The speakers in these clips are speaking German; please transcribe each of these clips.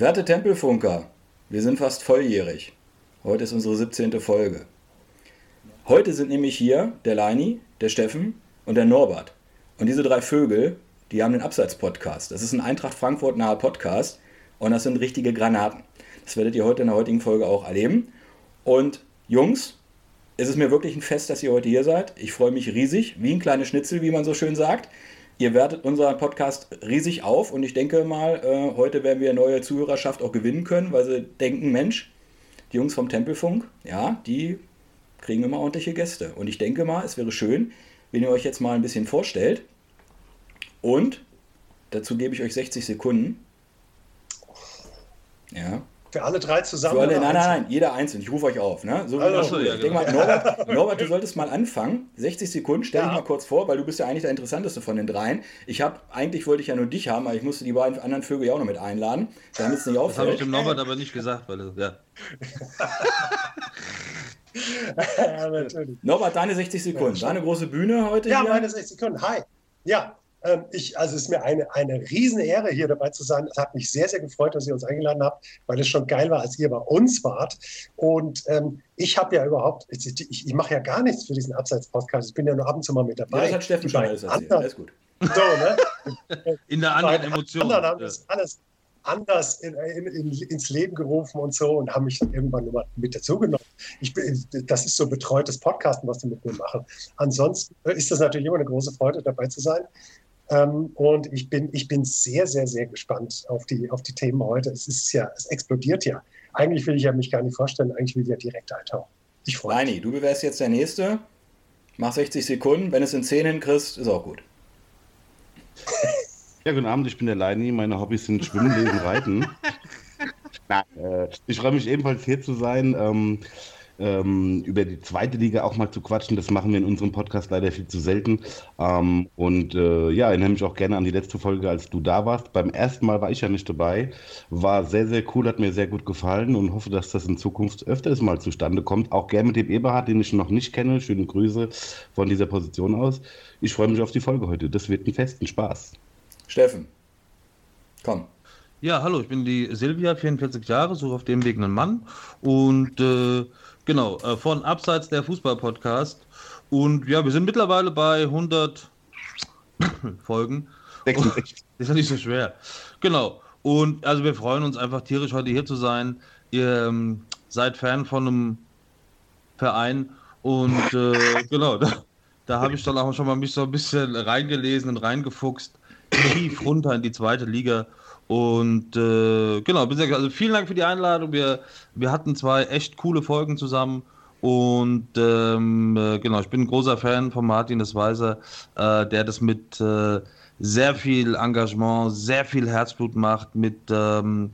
Werte Tempelfunker, wir sind fast volljährig. Heute ist unsere 17. Folge. Heute sind nämlich hier der Leini, der Steffen und der Norbert. Und diese drei Vögel, die haben den Abseits-Podcast. Das ist ein Eintracht Frankfurt naher Podcast und das sind richtige Granaten. Das werdet ihr heute in der heutigen Folge auch erleben. Und Jungs, es ist mir wirklich ein Fest, dass ihr heute hier seid. Ich freue mich riesig, wie ein kleines Schnitzel, wie man so schön sagt. Ihr wertet unseren Podcast riesig auf und ich denke mal, äh, heute werden wir neue Zuhörerschaft auch gewinnen können, weil sie denken, Mensch, die Jungs vom Tempelfunk, ja, die kriegen immer ordentliche Gäste. Und ich denke mal, es wäre schön, wenn ihr euch jetzt mal ein bisschen vorstellt. Und dazu gebe ich euch 60 Sekunden. Ja. Für alle drei zusammen? Alle, nein, nein, nein, jeder einzeln. Ich rufe euch auf. Ne? So also, ja, ich denke genau. mal, Norbert, Norbert, du solltest mal anfangen. 60 Sekunden, stell ja. dich mal kurz vor, weil du bist ja eigentlich der Interessanteste von den dreien. Ich habe, eigentlich wollte ich ja nur dich haben, aber ich musste die beiden anderen Vögel ja auch noch mit einladen, damit es nicht auffällt. Das habe ich dem Norbert aber nicht gesagt, weil ja. ja, Norbert, deine 60 Sekunden. Deine große Bühne heute. Ja, hier. meine 60 Sekunden. Hi. Ja, ich, also es ist mir eine, eine riesen Ehre, hier dabei zu sein. Es hat mich sehr, sehr gefreut, dass ihr uns eingeladen habt, weil es schon geil war, als ihr bei uns wart. Und ähm, ich habe ja überhaupt, ich, ich, ich mache ja gar nichts für diesen Abseits-Podcast. Ich bin ja nur ab und zu mal mit dabei. Ja, das hat Steffen schon alles erzählt. Alles gut. So, ne? In der anderen Emotion. Anderen haben das alles anders in, in, in, ins Leben gerufen und so und haben mich dann irgendwann nur mit dazugenommen. Ich, das ist so betreutes Podcasten, was die mit mir machen. Ansonsten ist das natürlich immer eine große Freude, dabei zu sein. Ähm, und ich bin, ich bin sehr, sehr, sehr gespannt auf die, auf die Themen heute. Es ist ja, es explodiert ja. Eigentlich will ich ja mich gar nicht vorstellen, eigentlich will ich ja direkt eintauchen. Ich freue mich. du wärst jetzt der Nächste. Mach 60 Sekunden. Wenn es in 10 hinkriegst, ist auch gut. Ja, guten Abend, ich bin der Leini. Meine Hobbys sind Schwimmen, Lesen, Reiten. Na, äh, ich freue mich ebenfalls hier zu sein. Ähm, ähm, über die zweite Liga auch mal zu quatschen. Das machen wir in unserem Podcast leider viel zu selten. Ähm, und äh, ja, erinnere mich auch gerne an die letzte Folge, als du da warst. Beim ersten Mal war ich ja nicht dabei. War sehr, sehr cool, hat mir sehr gut gefallen und hoffe, dass das in Zukunft öfters mal zustande kommt. Auch gerne mit dem Eberhard, den ich noch nicht kenne. Schöne Grüße von dieser Position aus. Ich freue mich auf die Folge heute. Das wird ein festen Spaß. Steffen, komm. Ja, hallo, ich bin die Silvia, 44 Jahre, suche auf dem Weg einen Mann und äh, genau, äh, von Abseits der Fußball-Podcast und ja, wir sind mittlerweile bei 100 Folgen. ist ja nicht so schwer. Genau, und also wir freuen uns einfach tierisch heute hier zu sein. Ihr ähm, seid Fan von einem Verein und äh, genau, da, da habe ich dann auch schon mal mich so ein bisschen reingelesen und reingefuchst tief runter in die zweite Liga. Und äh, genau, also vielen Dank für die Einladung. Wir, wir hatten zwei echt coole Folgen zusammen. Und ähm, äh, genau, ich bin ein großer Fan von Martin das Weiser, äh, der das mit äh, sehr viel Engagement, sehr viel Herzblut macht, mit ähm,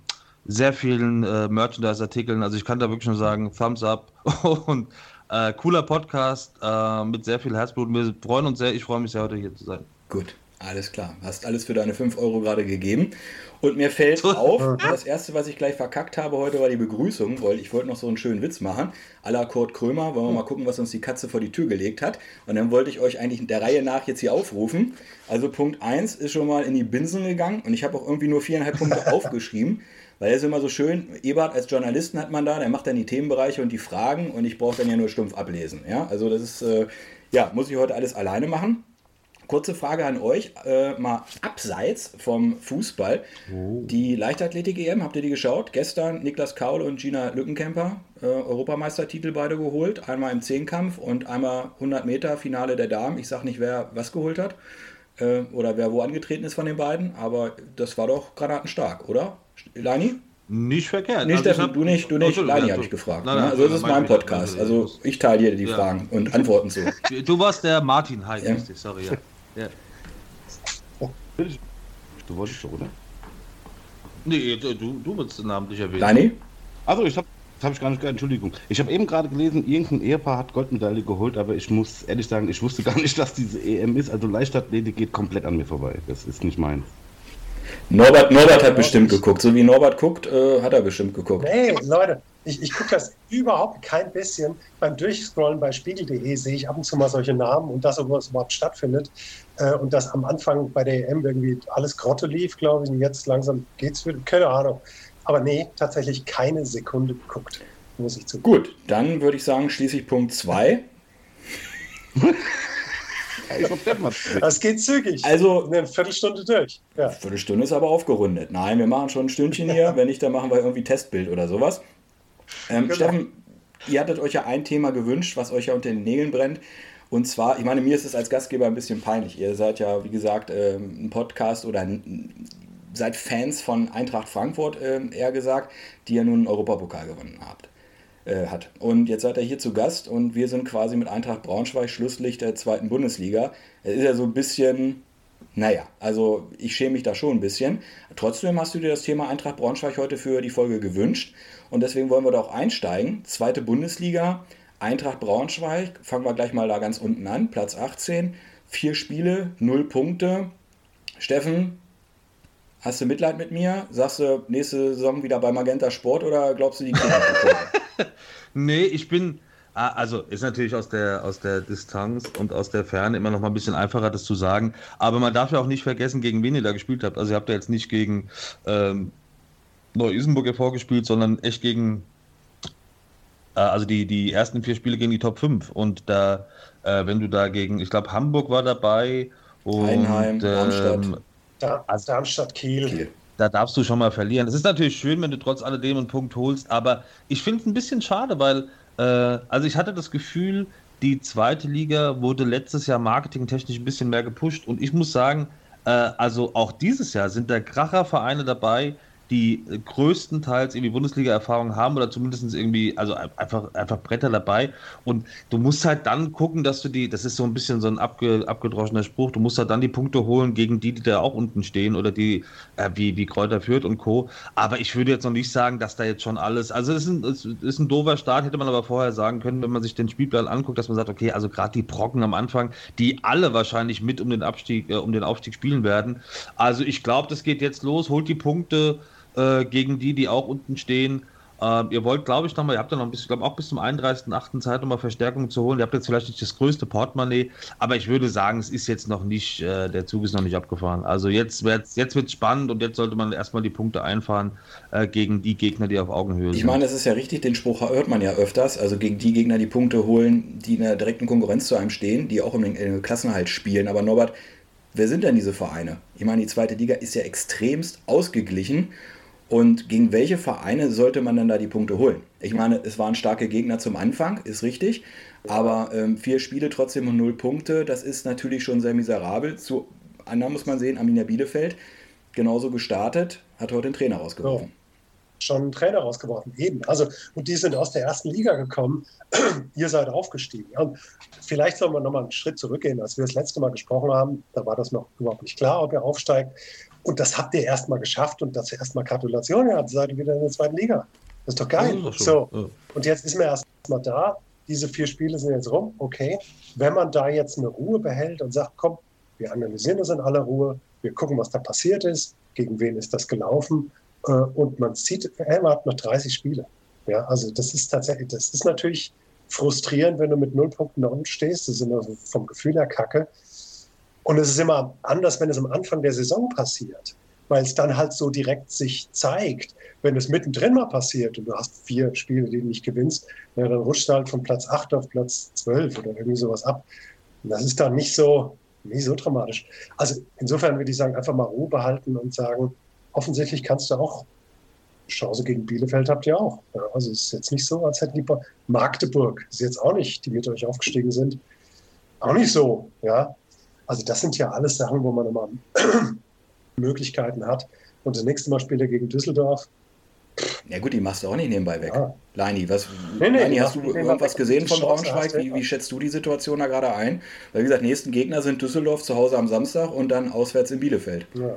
sehr vielen äh, Merchandise-Artikeln. Also ich kann da wirklich nur sagen, Thumbs up und äh, cooler Podcast äh, mit sehr viel Herzblut. Wir freuen uns sehr, ich freue mich sehr, heute hier zu sein. Gut. Alles klar. Hast alles für deine 5 Euro gerade gegeben. Und mir fällt auf, das erste, was ich gleich verkackt habe heute, war die Begrüßung, weil ich wollte noch so einen schönen Witz machen. A la Kurt Krömer, wollen wir mal gucken, was uns die Katze vor die Tür gelegt hat. Und dann wollte ich euch eigentlich der Reihe nach jetzt hier aufrufen. Also Punkt 1 ist schon mal in die Binsen gegangen und ich habe auch irgendwie nur viereinhalb Punkte aufgeschrieben. Weil er ist immer so schön, Ebert als Journalisten hat man da, der macht dann die Themenbereiche und die Fragen und ich brauche dann ja nur stumpf ablesen. Ja, also das ist, äh, ja, muss ich heute alles alleine machen. Kurze Frage an euch, äh, mal abseits vom Fußball. Oh. Die Leichtathletik-EM, habt ihr die geschaut? Gestern Niklas Kaul und Gina Lückenkämper, äh, Europameistertitel beide geholt. Einmal im Zehnkampf und einmal 100 Meter Finale der Damen. Ich sage nicht, wer was geholt hat äh, oder wer wo angetreten ist von den beiden, aber das war doch granatenstark, oder? Lani? Nicht verkehrt. Nicht, also du nicht, du nicht. Lani habe ich gefragt. Nein, nein, ne? Also das ist mein Podcast. Also ich teile dir die ja. Fragen und Antworten zu. Du warst der Martin, hi, ja. sorry. Ja. Ja. Oh, du wolltest doch, oder? Nee, du, du willst den Namen nicht erwähnen. Dani? Also, ich habe das habe ich gar nicht gehört, Entschuldigung. Ich habe eben gerade gelesen, irgendein Ehepaar hat Goldmedaille geholt, aber ich muss ehrlich sagen, ich wusste gar nicht, dass diese EM ist. Also Leichtathletik geht komplett an mir vorbei. Das ist nicht meins. Norbert, Norbert hat bestimmt geguckt. So wie Norbert guckt, äh, hat er bestimmt geguckt. Nee, Leute, ich, ich gucke das überhaupt kein bisschen. Beim Durchscrollen bei spiegel.de sehe ich ab und zu mal solche Namen und das, wo es überhaupt stattfindet. Äh, und dass am Anfang bei der EM irgendwie alles Grotte lief, glaube ich, und jetzt langsam geht es wieder. Keine Ahnung. Aber nee, tatsächlich keine Sekunde geguckt, muss ich zugeben. Gut, dann würde ich sagen, schließe ich Punkt 2. das geht zügig. Also eine Viertelstunde durch. Ja. Viertelstunde ist aber aufgerundet. Nein, wir machen schon ein Stündchen hier. Wenn nicht, dann machen wir irgendwie Testbild oder sowas. Ähm, genau. Steffen, ihr hattet euch ja ein Thema gewünscht, was euch ja unter den Nägeln brennt. Und zwar, ich meine, mir ist es als Gastgeber ein bisschen peinlich. Ihr seid ja, wie gesagt, ähm, ein Podcast oder ein, seid Fans von Eintracht Frankfurt, ähm, eher gesagt, die ja nun einen Europapokal gewonnen habt. Äh, hat. Und jetzt seid ihr hier zu Gast und wir sind quasi mit Eintracht Braunschweig Schlusslicht der zweiten Bundesliga. Es ist ja so ein bisschen, naja, also ich schäme mich da schon ein bisschen. Trotzdem hast du dir das Thema Eintracht Braunschweig heute für die Folge gewünscht und deswegen wollen wir da auch einsteigen. Zweite Bundesliga, Eintracht Braunschweig, fangen wir gleich mal da ganz unten an, Platz 18, vier Spiele, null Punkte. Steffen, Hast du Mitleid mit mir? Sagst du nächste Saison wieder bei Magenta Sport oder glaubst du, die kriegen Nee, ich bin, ah, also ist natürlich aus der, aus der Distanz und aus der Ferne immer noch mal ein bisschen einfacher, das zu sagen. Aber man darf ja auch nicht vergessen, gegen wen ihr da gespielt habt. Also ihr habt ja jetzt nicht gegen ähm, Neu-Isenburg hervorgespielt, sondern echt gegen, also die, die ersten vier Spiele gegen die Top 5. Und da, äh, wenn du da gegen, ich glaube, Hamburg war dabei und Einheim, ähm, also, Darmstadt, Kiel. Kiel. Da darfst du schon mal verlieren. Es ist natürlich schön, wenn du trotz alledem einen Punkt holst, aber ich finde es ein bisschen schade, weil, äh, also ich hatte das Gefühl, die zweite Liga wurde letztes Jahr marketingtechnisch ein bisschen mehr gepusht und ich muss sagen, äh, also auch dieses Jahr sind da Krachervereine dabei, die größtenteils irgendwie Bundesliga-Erfahrung haben oder zumindest irgendwie, also einfach, einfach Bretter dabei. Und du musst halt dann gucken, dass du die, das ist so ein bisschen so ein abge, abgedroschener Spruch, du musst halt dann die Punkte holen gegen die, die da auch unten stehen oder die, äh, wie, wie Kräuter führt und Co. Aber ich würde jetzt noch nicht sagen, dass da jetzt schon alles, also es ist ein, ist ein doofer Start, hätte man aber vorher sagen können, wenn man sich den Spielplan anguckt, dass man sagt, okay, also gerade die Brocken am Anfang, die alle wahrscheinlich mit um den Abstieg, äh, um den Aufstieg spielen werden. Also ich glaube, das geht jetzt los, holt die Punkte, äh, gegen die, die auch unten stehen. Äh, ihr wollt, glaube ich, nochmal, ihr habt ja noch ein bisschen, glaube auch bis zum 31.8. Zeit nochmal Verstärkung zu holen. Ihr habt jetzt vielleicht nicht das größte Portemonnaie, aber ich würde sagen, es ist jetzt noch nicht, äh, der Zug ist noch nicht abgefahren. Also jetzt wird es jetzt spannend und jetzt sollte man erstmal die Punkte einfahren äh, gegen die Gegner, die auf Augenhöhe sind. Ich meine, das ist ja richtig, den Spruch hört man ja öfters, also gegen die Gegner die Punkte holen, die in der direkten Konkurrenz zu einem stehen, die auch äh, Klassenhalt spielen. Aber Norbert, wer sind denn diese Vereine? Ich meine, die zweite Liga ist ja extremst ausgeglichen und gegen welche Vereine sollte man dann da die Punkte holen? Ich meine, es waren starke Gegner zum Anfang, ist richtig. Aber ähm, vier Spiele trotzdem und null Punkte, das ist natürlich schon sehr miserabel. Zu anderen muss man sehen, Arminia Bielefeld, genauso gestartet, hat heute den Trainer rausgeworfen. Ja schon einen Trainer rausgeworfen. Eben. Also, und die sind aus der ersten Liga gekommen. Ihr seid aufgestiegen. Ja, vielleicht sollen wir nochmal einen Schritt zurückgehen. Als wir das letzte Mal gesprochen haben, da war das noch überhaupt nicht klar, ob er aufsteigt. Und das habt ihr erstmal geschafft und das erstmal Gratulation, ihr seid ihr wieder in der zweiten Liga. Das ist doch geil. Ist so, ja. und jetzt ist mir erstmal da, diese vier Spiele sind jetzt rum, okay. Wenn man da jetzt eine Ruhe behält und sagt, komm, wir analysieren das in aller Ruhe, wir gucken, was da passiert ist, gegen wen ist das gelaufen äh, und man sieht, man hat noch 30 Spiele. Ja, also das ist tatsächlich, das ist natürlich frustrierend, wenn du mit null Punkten unten stehst. Das ist immer vom Gefühl her kacke. Und es ist immer anders, wenn es am Anfang der Saison passiert, weil es dann halt so direkt sich zeigt. Wenn es mittendrin mal passiert und du hast vier Spiele, die du nicht gewinnst, ja, dann rutscht du halt von Platz 8 auf Platz 12 oder irgendwie sowas ab. Und das ist dann nicht so, nicht so dramatisch. Also insofern würde ich sagen, einfach mal Ruhe behalten und sagen, offensichtlich kannst du auch Chance gegen Bielefeld habt ihr auch. Also es ist jetzt nicht so, als hätten die Magdeburg, ist jetzt auch nicht, die mit euch aufgestiegen sind, auch nicht so. Ja, also das sind ja alles Sachen, wo man immer Möglichkeiten hat. Und das nächste Mal spielt er gegen Düsseldorf. Ja gut, die machst du auch nicht nebenbei weg. Ja. Leini, was, nee, nee, Leini, hast du irgendwas gesehen von Braunschweig? Wie, wie, schätzt du die Situation da gerade ein? Weil wie gesagt, nächsten Gegner sind Düsseldorf zu Hause am Samstag und dann auswärts in Bielefeld. Ja.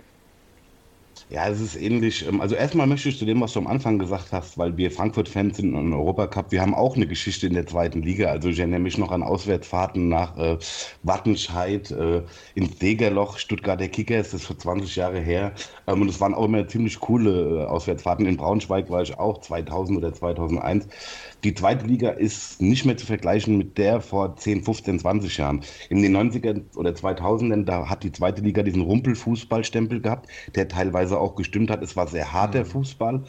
Ja, es ist ähnlich. Ähm, also erstmal möchte ich zu dem, was du am Anfang gesagt hast, weil wir Frankfurt-Fans sind im Europacup, wir haben auch eine Geschichte in der zweiten Liga. Also ich erinnere mich noch an Auswärtsfahrten nach äh, Wattenscheid, äh, ins Degerloch, Stuttgarter Kickers, das ist vor 20 Jahre her. Ähm, und es waren auch immer ziemlich coole äh, Auswärtsfahrten. In Braunschweig war ich auch 2000 oder 2001. Die zweite Liga ist nicht mehr zu vergleichen mit der vor 10, 15, 20 Jahren. In den 90er oder 2000ern, da hat die zweite Liga diesen Rumpelfußballstempel gehabt, der teilweise auch gestimmt hat. Es war sehr hart, der mhm. Fußball.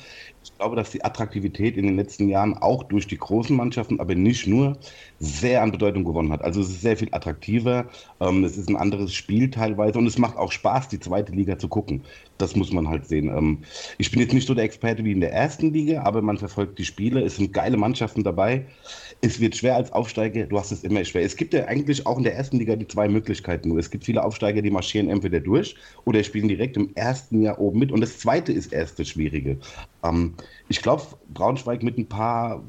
Ich glaube, dass die Attraktivität in den letzten Jahren auch durch die großen Mannschaften, aber nicht nur, sehr an Bedeutung gewonnen hat. Also es ist sehr viel attraktiver, ähm, es ist ein anderes Spiel teilweise und es macht auch Spaß, die zweite Liga zu gucken. Das muss man halt sehen. Ähm, ich bin jetzt nicht so der Experte wie in der ersten Liga, aber man verfolgt die Spiele. Es sind geile Mannschaften dabei. Es wird schwer als Aufsteiger, du hast es immer schwer. Es gibt ja eigentlich auch in der ersten Liga die zwei Möglichkeiten nur. Es gibt viele Aufsteiger, die marschieren entweder durch oder spielen direkt im ersten Jahr oben mit. Und das zweite ist erst das Schwierige. Ähm, ich glaube, Braunschweig mit ein paar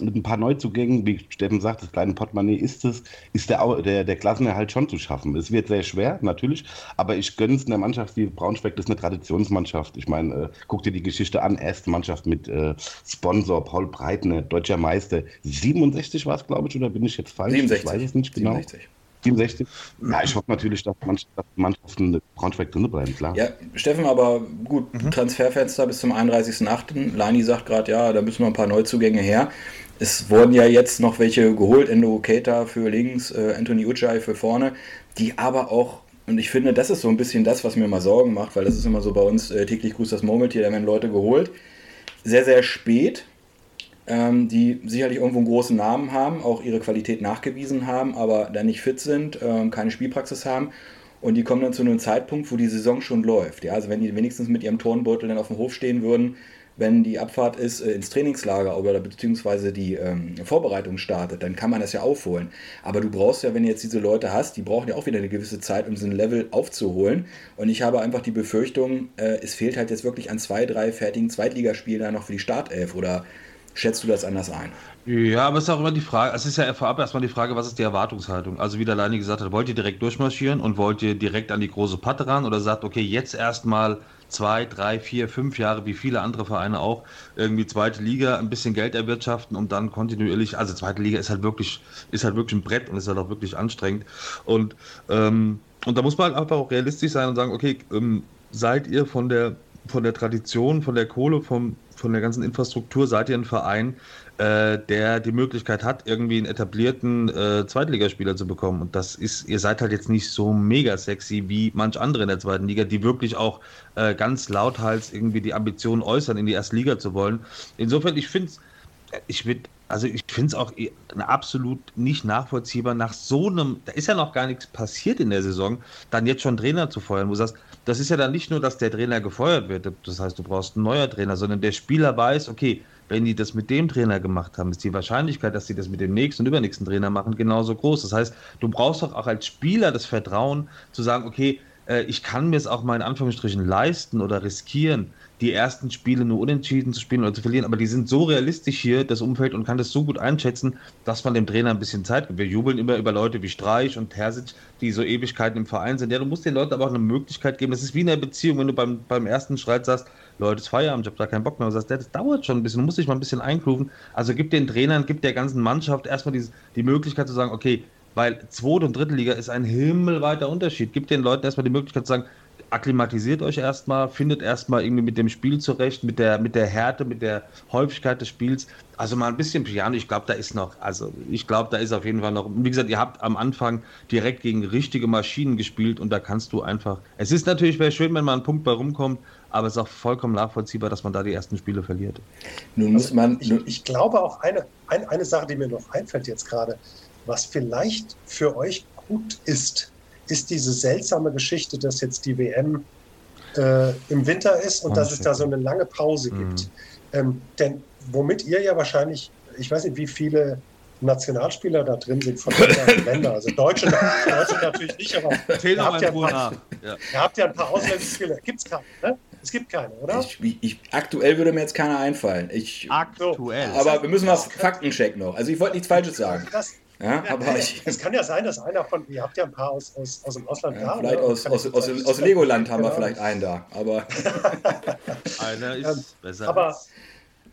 mit ein paar Neuzugängen, wie Steffen sagt, das kleine Portemonnaie ist es, ist der, der, der Klassenerhalt schon zu schaffen. Es wird sehr schwer, natürlich, aber ich gönne es einer Mannschaft wie Braunschweig, das ist eine Traditionsmannschaft. Ich meine, äh, guck dir die Geschichte an, erste Mannschaft mit äh, Sponsor Paul Breitner, deutscher Meister. 67 war es, glaube ich, oder bin ich jetzt falsch? 67. Ich weiß es nicht genau. 67. 67. Ja, ich hoffe natürlich, dass Mannschaften Braunschweig drin bleiben, klar. Ja, Steffen, aber gut, mhm. Transferfenster bis zum 31.08. Lani sagt gerade, ja, da müssen noch ein paar Neuzugänge her. Es wurden ja jetzt noch welche geholt, Endo Keita für links, äh, Anthony Uchai für vorne, die aber auch, und ich finde, das ist so ein bisschen das, was mir mal Sorgen macht, weil das ist immer so bei uns äh, täglich grüßt das Murmeltier, da werden Leute geholt, sehr, sehr spät, ähm, die sicherlich irgendwo einen großen Namen haben, auch ihre Qualität nachgewiesen haben, aber dann nicht fit sind, ähm, keine Spielpraxis haben und die kommen dann zu einem Zeitpunkt, wo die Saison schon läuft. Ja, also wenn die wenigstens mit ihrem Turnbeutel dann auf dem Hof stehen würden, wenn die Abfahrt ist äh, ins Trainingslager oder beziehungsweise die ähm, Vorbereitung startet, dann kann man das ja aufholen. Aber du brauchst ja, wenn du jetzt diese Leute hast, die brauchen ja auch wieder eine gewisse Zeit, um so ein Level aufzuholen. Und ich habe einfach die Befürchtung, äh, es fehlt halt jetzt wirklich an zwei, drei fertigen Zweitligaspielen noch für die Startelf. Oder schätzt du das anders ein? Ja, aber es ist auch immer die Frage, es ist ja vorab erstmal die Frage, was ist die Erwartungshaltung? Also wie der Leini gesagt hat, wollt ihr direkt durchmarschieren und wollt ihr direkt an die große Patte ran oder sagt, okay, jetzt erstmal zwei, drei, vier, fünf Jahre, wie viele andere Vereine auch, irgendwie zweite Liga, ein bisschen Geld erwirtschaften, um dann kontinuierlich, also zweite Liga ist halt wirklich, ist halt wirklich ein Brett und ist halt auch wirklich anstrengend. Und, ähm, und da muss man halt einfach auch realistisch sein und sagen, okay, ähm, seid ihr von der von der Tradition, von der Kohle, vom, von der ganzen Infrastruktur, seid ihr ein Verein, äh, der die Möglichkeit hat, irgendwie einen etablierten äh, Zweitligaspieler zu bekommen. Und das ist, ihr seid halt jetzt nicht so mega sexy wie manch andere in der zweiten Liga, die wirklich auch äh, ganz lauthals irgendwie die Ambitionen äußern, in die erste Liga zu wollen. Insofern, ich finde es, ich würde also ich finde es auch absolut nicht nachvollziehbar, nach so einem, da ist ja noch gar nichts passiert in der Saison, dann jetzt schon Trainer zu feuern, wo du sagst, das ist ja dann nicht nur, dass der Trainer gefeuert wird, das heißt, du brauchst einen neuen Trainer, sondern der Spieler weiß, okay, wenn die das mit dem Trainer gemacht haben, ist die Wahrscheinlichkeit, dass sie das mit dem nächsten und übernächsten Trainer machen, genauso groß. Das heißt, du brauchst doch auch als Spieler das Vertrauen zu sagen, okay, äh, ich kann mir es auch mal in Anführungsstrichen leisten oder riskieren, die ersten Spiele nur unentschieden zu spielen oder zu verlieren, aber die sind so realistisch hier, das Umfeld, und kann das so gut einschätzen, dass man dem Trainer ein bisschen Zeit gibt. Wir jubeln immer über Leute wie Streich und Terzic, die so Ewigkeiten im Verein sind. Ja, du musst den Leuten aber auch eine Möglichkeit geben. Das ist wie in einer Beziehung, wenn du beim, beim ersten Streit sagst, Leute, es ist Feierabend, ich habe da keinen Bock mehr. Und sagst, das dauert schon ein bisschen, du musst dich mal ein bisschen einklufen. Also gib den Trainern, gib der ganzen Mannschaft erstmal die, die Möglichkeit zu sagen, okay, weil Zweite und Dritte Liga ist ein himmelweiter Unterschied. Gib den Leuten erstmal die Möglichkeit zu sagen, akklimatisiert euch erstmal, findet erstmal irgendwie mit dem Spiel zurecht, mit der, mit der Härte, mit der Häufigkeit des Spiels. Also mal ein bisschen Piano, ich glaube, da ist noch, also ich glaube, da ist auf jeden Fall noch, wie gesagt, ihr habt am Anfang direkt gegen richtige Maschinen gespielt und da kannst du einfach, es ist natürlich, wäre schön, wenn mal ein Punkt bei rumkommt, aber es ist auch vollkommen nachvollziehbar, dass man da die ersten Spiele verliert. Nun muss also man. Ich, ich, glaube auch eine, eine, eine Sache, die mir noch einfällt jetzt gerade, was vielleicht für euch gut ist, ist diese seltsame Geschichte, dass jetzt die WM äh, im Winter ist und oh, dass es da so eine lange Pause mhm. gibt. Ähm, denn womit ihr ja wahrscheinlich, ich weiß nicht, wie viele Nationalspieler da drin sind von anderen Ländern. Also Deutsche, Deutsche natürlich nicht, aber ihr habt, ja paar, ja. ihr habt, ja ein paar, ausländische Spieler. Gibt es keine, ne? Es gibt keine, oder? Ich, ich, aktuell würde mir jetzt keiner einfallen. Ich, aktuell. Aber wir müssen was Faktencheck noch. Also ich wollte nichts Falsches sagen. Das, ja, aber ich, es kann ja sein, dass einer von, ihr habt ja ein paar aus, aus, aus dem Ausland ja, da. Vielleicht aus, aus, aus, aus, aus Legoland haben genau. wir vielleicht einen da, aber. einer ist ähm, besser. Aber,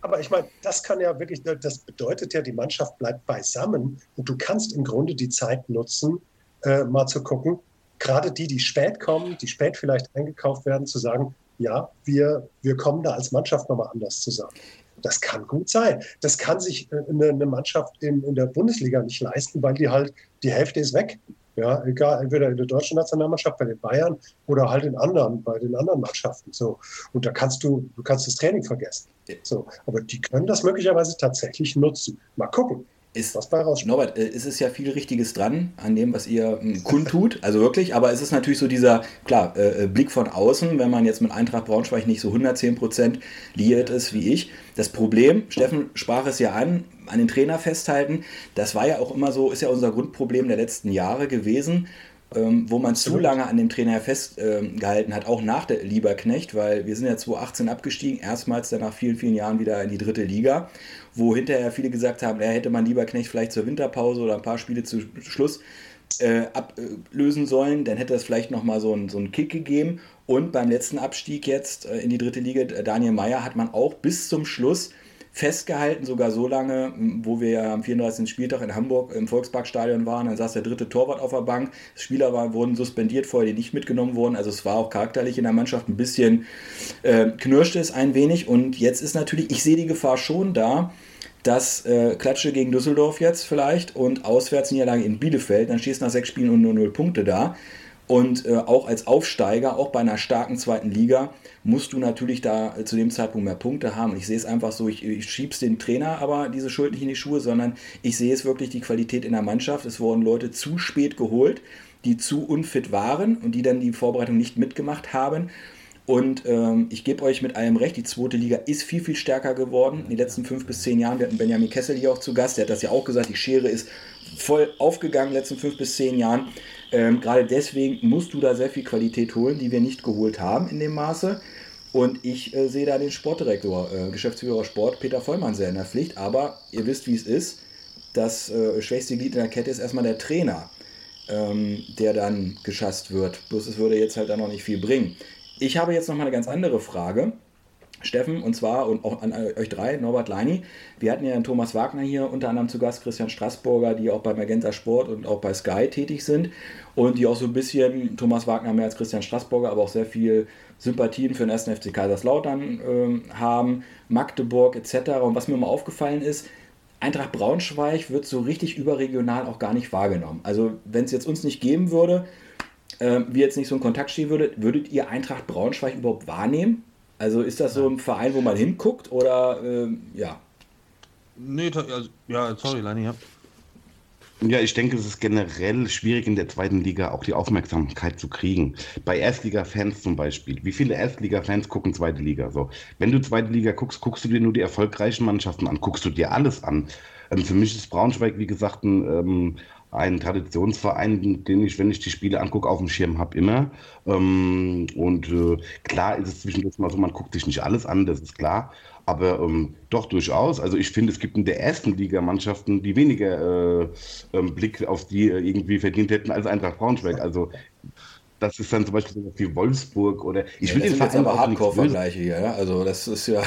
aber ich meine, das kann ja wirklich, das bedeutet ja, die Mannschaft bleibt beisammen und du kannst im Grunde die Zeit nutzen, äh, mal zu gucken, gerade die, die spät kommen, die spät vielleicht eingekauft werden, zu sagen, ja, wir, wir kommen da als Mannschaft nochmal anders zusammen. Das kann gut sein. Das kann sich äh, eine, Mannschaft in, der Bundesliga nicht leisten, weil die halt, die Hälfte ist weg. Ja, egal, entweder in der deutschen Nationalmannschaft, bei den Bayern oder halt in anderen, bei den anderen Mannschaften. So. Und da kannst du, du kannst das Training vergessen. So. Aber die können das möglicherweise tatsächlich nutzen. Mal gucken. Ist, was bei Norbert, äh, ist es ja viel Richtiges dran an dem, was ihr hm, kundtut, also wirklich, aber es ist natürlich so dieser, klar, äh, äh, Blick von außen, wenn man jetzt mit Eintracht Braunschweig nicht so 110% liiert ist wie ich. Das Problem, Steffen sprach es ja an, an den Trainer festhalten, das war ja auch immer so, ist ja unser Grundproblem der letzten Jahre gewesen ähm, wo man zu lange an dem Trainer festgehalten ähm, hat, auch nach der Lieberknecht, weil wir sind ja 2018 abgestiegen, erstmals dann nach vielen, vielen Jahren wieder in die dritte Liga, wo hinterher viele gesagt haben, ja, hätte man Lieberknecht vielleicht zur Winterpause oder ein paar Spiele zu Schluss äh, ablösen sollen, dann hätte es vielleicht nochmal so, ein, so einen Kick gegeben. Und beim letzten Abstieg jetzt äh, in die dritte Liga, Daniel Meyer, hat man auch bis zum Schluss festgehalten, sogar so lange, wo wir ja am 34. Spieltag in Hamburg im Volksparkstadion waren. Dann saß der dritte Torwart auf der Bank. Spieler war, wurden suspendiert vorher, die nicht mitgenommen wurden. Also es war auch charakterlich in der Mannschaft ein bisschen, äh, knirschte es ein wenig. Und jetzt ist natürlich, ich sehe die Gefahr schon da, dass äh, Klatsche gegen Düsseldorf jetzt vielleicht und Auswärtsniederlage in Bielefeld, dann stehst du nach sechs Spielen und nur null Punkte da. Und äh, auch als Aufsteiger, auch bei einer starken zweiten Liga, musst du natürlich da äh, zu dem Zeitpunkt mehr Punkte haben. Und ich sehe es einfach so, ich, ich schieb's den Trainer aber diese Schuld nicht in die Schuhe, sondern ich sehe es wirklich die Qualität in der Mannschaft. Es wurden Leute zu spät geholt, die zu unfit waren und die dann die Vorbereitung nicht mitgemacht haben. Und ähm, ich gebe euch mit allem recht, die zweite Liga ist viel, viel stärker geworden in den letzten fünf bis zehn Jahren. Wir hatten Benjamin Kessel hier auch zu Gast, der hat das ja auch gesagt, die Schere ist voll aufgegangen in den letzten fünf bis zehn Jahren. Ähm, Gerade deswegen musst du da sehr viel Qualität holen, die wir nicht geholt haben in dem Maße. Und ich äh, sehe da den Sportdirektor, äh, Geschäftsführer Sport, Peter Vollmann sehr in der Pflicht. Aber ihr wisst, wie es ist. Das äh, schwächste Glied in der Kette ist erstmal der Trainer, ähm, der dann geschasst wird. Bloß es würde jetzt halt dann noch nicht viel bringen. Ich habe jetzt noch mal eine ganz andere Frage. Steffen, und zwar und auch an euch drei, Norbert Leini. Wir hatten ja Thomas Wagner hier unter anderem zu Gast, Christian Straßburger, die auch bei Magenta Sport und auch bei Sky tätig sind und die auch so ein bisschen, Thomas Wagner mehr als Christian Straßburger, aber auch sehr viel Sympathien für den ersten FC Kaiserslautern äh, haben, Magdeburg etc. Und was mir mal aufgefallen ist, Eintracht Braunschweig wird so richtig überregional auch gar nicht wahrgenommen. Also wenn es jetzt uns nicht geben würde, äh, wie jetzt nicht so ein Kontakt stehen würde, würdet ihr Eintracht Braunschweig überhaupt wahrnehmen? Also ist das so ein Verein, wo man hinguckt oder äh, ja? Nee, also, ja, sorry, Lani, ja. Ja, ich denke, es ist generell schwierig in der zweiten Liga auch die Aufmerksamkeit zu kriegen. Bei Erstliga-Fans zum Beispiel. Wie viele Erstliga-Fans gucken zweite Liga? So, wenn du zweite Liga guckst, guckst du dir nur die erfolgreichen Mannschaften an, guckst du dir alles an. Ähm, für mich ist Braunschweig, wie gesagt, ein, ähm, ein Traditionsverein, den ich, wenn ich die Spiele angucke, auf dem Schirm habe, immer. Ähm, und äh, klar ist es zwischendurch mal so, man guckt sich nicht alles an, das ist klar. Aber ähm, doch durchaus. Also ich finde, es gibt in der ersten Liga Mannschaften, die weniger äh, ähm, Blick auf die äh, irgendwie verdient hätten als Eintracht Braunschweig. Also das ist dann zum Beispiel so wie Wolfsburg oder ich ja, will den Verein aber Hardcore-Vergleiche hier, ja? Also das ist ja.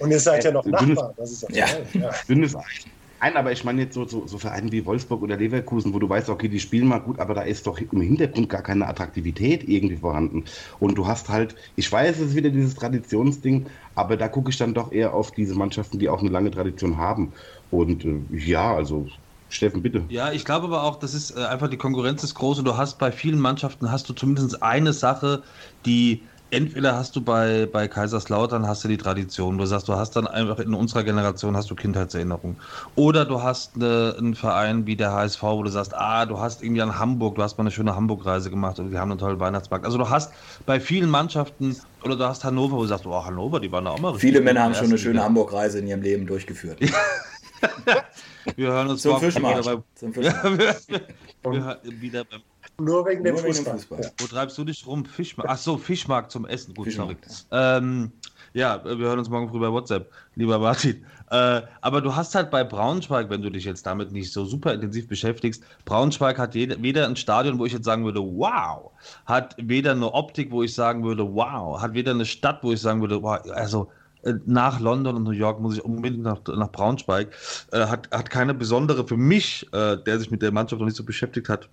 Und ihr seid ja noch Nachbarn, das ist ja, ja. Dünnes Eis. Nein, aber ich meine jetzt so, so, so Vereine wie Wolfsburg oder Leverkusen, wo du weißt, okay, die spielen mal gut, aber da ist doch im Hintergrund gar keine Attraktivität irgendwie vorhanden. Und du hast halt, ich weiß, es ist wieder dieses Traditionsding, aber da gucke ich dann doch eher auf diese Mannschaften, die auch eine lange Tradition haben. Und äh, ja, also Steffen, bitte. Ja, ich glaube aber auch, das ist äh, einfach die Konkurrenz ist groß und du hast bei vielen Mannschaften hast du zumindest eine Sache, die entweder hast du bei, bei Kaiserslautern hast du die Tradition, du sagst, du hast dann einfach in unserer Generation hast du Kindheitserinnerungen. Oder du hast eine, einen Verein wie der HSV, wo du sagst, ah, du hast irgendwie an Hamburg, du hast mal eine schöne Hamburg-Reise gemacht und wir haben einen tollen Weihnachtsmarkt. Also du hast bei vielen Mannschaften, oder du hast Hannover, wo du sagst, oh, Hannover, die waren da auch mal richtig. Viele Männer haben schon eine schöne Hamburg-Reise in ihrem Leben durchgeführt. wir hören uns zum Fischmarkt. Zum Fischmarkt. wir, wir, wieder beim nur wegen dem Fußball. Fußball. Ja. Wo treibst du dich rum? Fischmarkt. Ach so, Fischmarkt zum Essen. Gut, Fischmarkt, sorry. Ähm, ja, wir hören uns morgen früh bei WhatsApp, lieber Martin. Äh, aber du hast halt bei Braunschweig, wenn du dich jetzt damit nicht so super intensiv beschäftigst, Braunschweig hat jede, weder ein Stadion, wo ich jetzt sagen würde, wow, hat weder eine Optik, wo ich sagen würde, wow, hat weder eine Stadt, wo ich sagen würde, wow, also äh, nach London und New York muss ich unbedingt nach, nach Braunschweig, äh, hat, hat keine besondere für mich, äh, der sich mit der Mannschaft noch nicht so beschäftigt hat,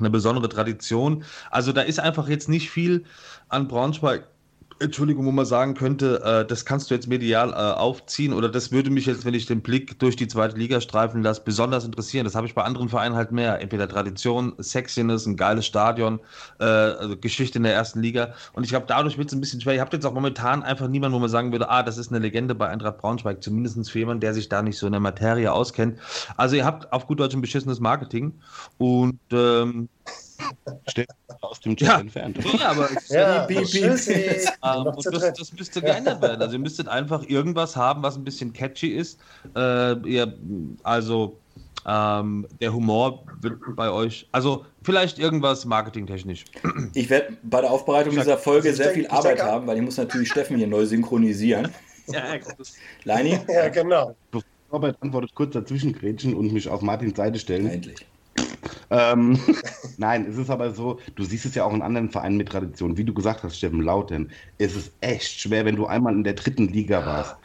eine besondere Tradition. Also da ist einfach jetzt nicht viel an Braunschweig Entschuldigung, wo man sagen könnte, äh, das kannst du jetzt medial äh, aufziehen oder das würde mich jetzt, wenn ich den Blick durch die zweite Liga streifen lasse, besonders interessieren. Das habe ich bei anderen Vereinen halt mehr. Entweder Tradition, Sexiness, ein geiles Stadion, äh, also Geschichte in der ersten Liga. Und ich glaube, dadurch wird es ein bisschen schwer. Ihr habt jetzt auch momentan einfach niemanden, wo man sagen würde, ah, das ist eine Legende bei Eintracht Braunschweig, zumindest für jemanden, der sich da nicht so in der Materie auskennt. Also ihr habt auf gut Deutsch ein beschissenes Marketing und ähm, aus dem Chat ja. entfernt. Ja, aber ja, beep, beep, beep. Um, das, das, müsste geändert werden. Also ihr müsstet einfach irgendwas haben, was ein bisschen catchy ist. Äh, ihr, also ähm, der Humor wird bei euch, also vielleicht irgendwas marketingtechnisch. Ich werde bei der Aufbereitung dieser Folge sehr viel Arbeit haben, weil ich muss natürlich Steffen hier neu synchronisieren. Ja, Leini? Ja, genau. Robert antwortet kurz dazwischen grätschen und mich auf Martins Seite stellen. Endlich. Ähm, Nein, es ist aber so, du siehst es ja auch in anderen Vereinen mit Tradition. Wie du gesagt hast, Steffen Lauten, es ist echt schwer, wenn du einmal in der dritten Liga warst.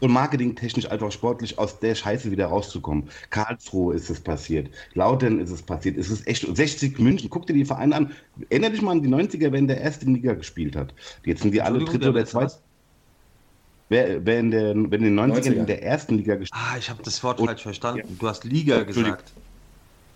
Und marketingtechnisch auch sportlich aus der Scheiße wieder rauszukommen. Karlsruhe ist es passiert. Lauten ist es passiert. Es ist echt 60 München. Guck dir die Vereine an. Erinner dich mal an die 90er, wenn der erste Liga gespielt hat. Jetzt sind die alle dritte oder zweite. Wer, wer, in der, wenn in den 90ern 90er. in der ersten Liga gespielt hat. Ah, ich habe das Wort falsch verstanden. Ja. Du hast Liga gesagt.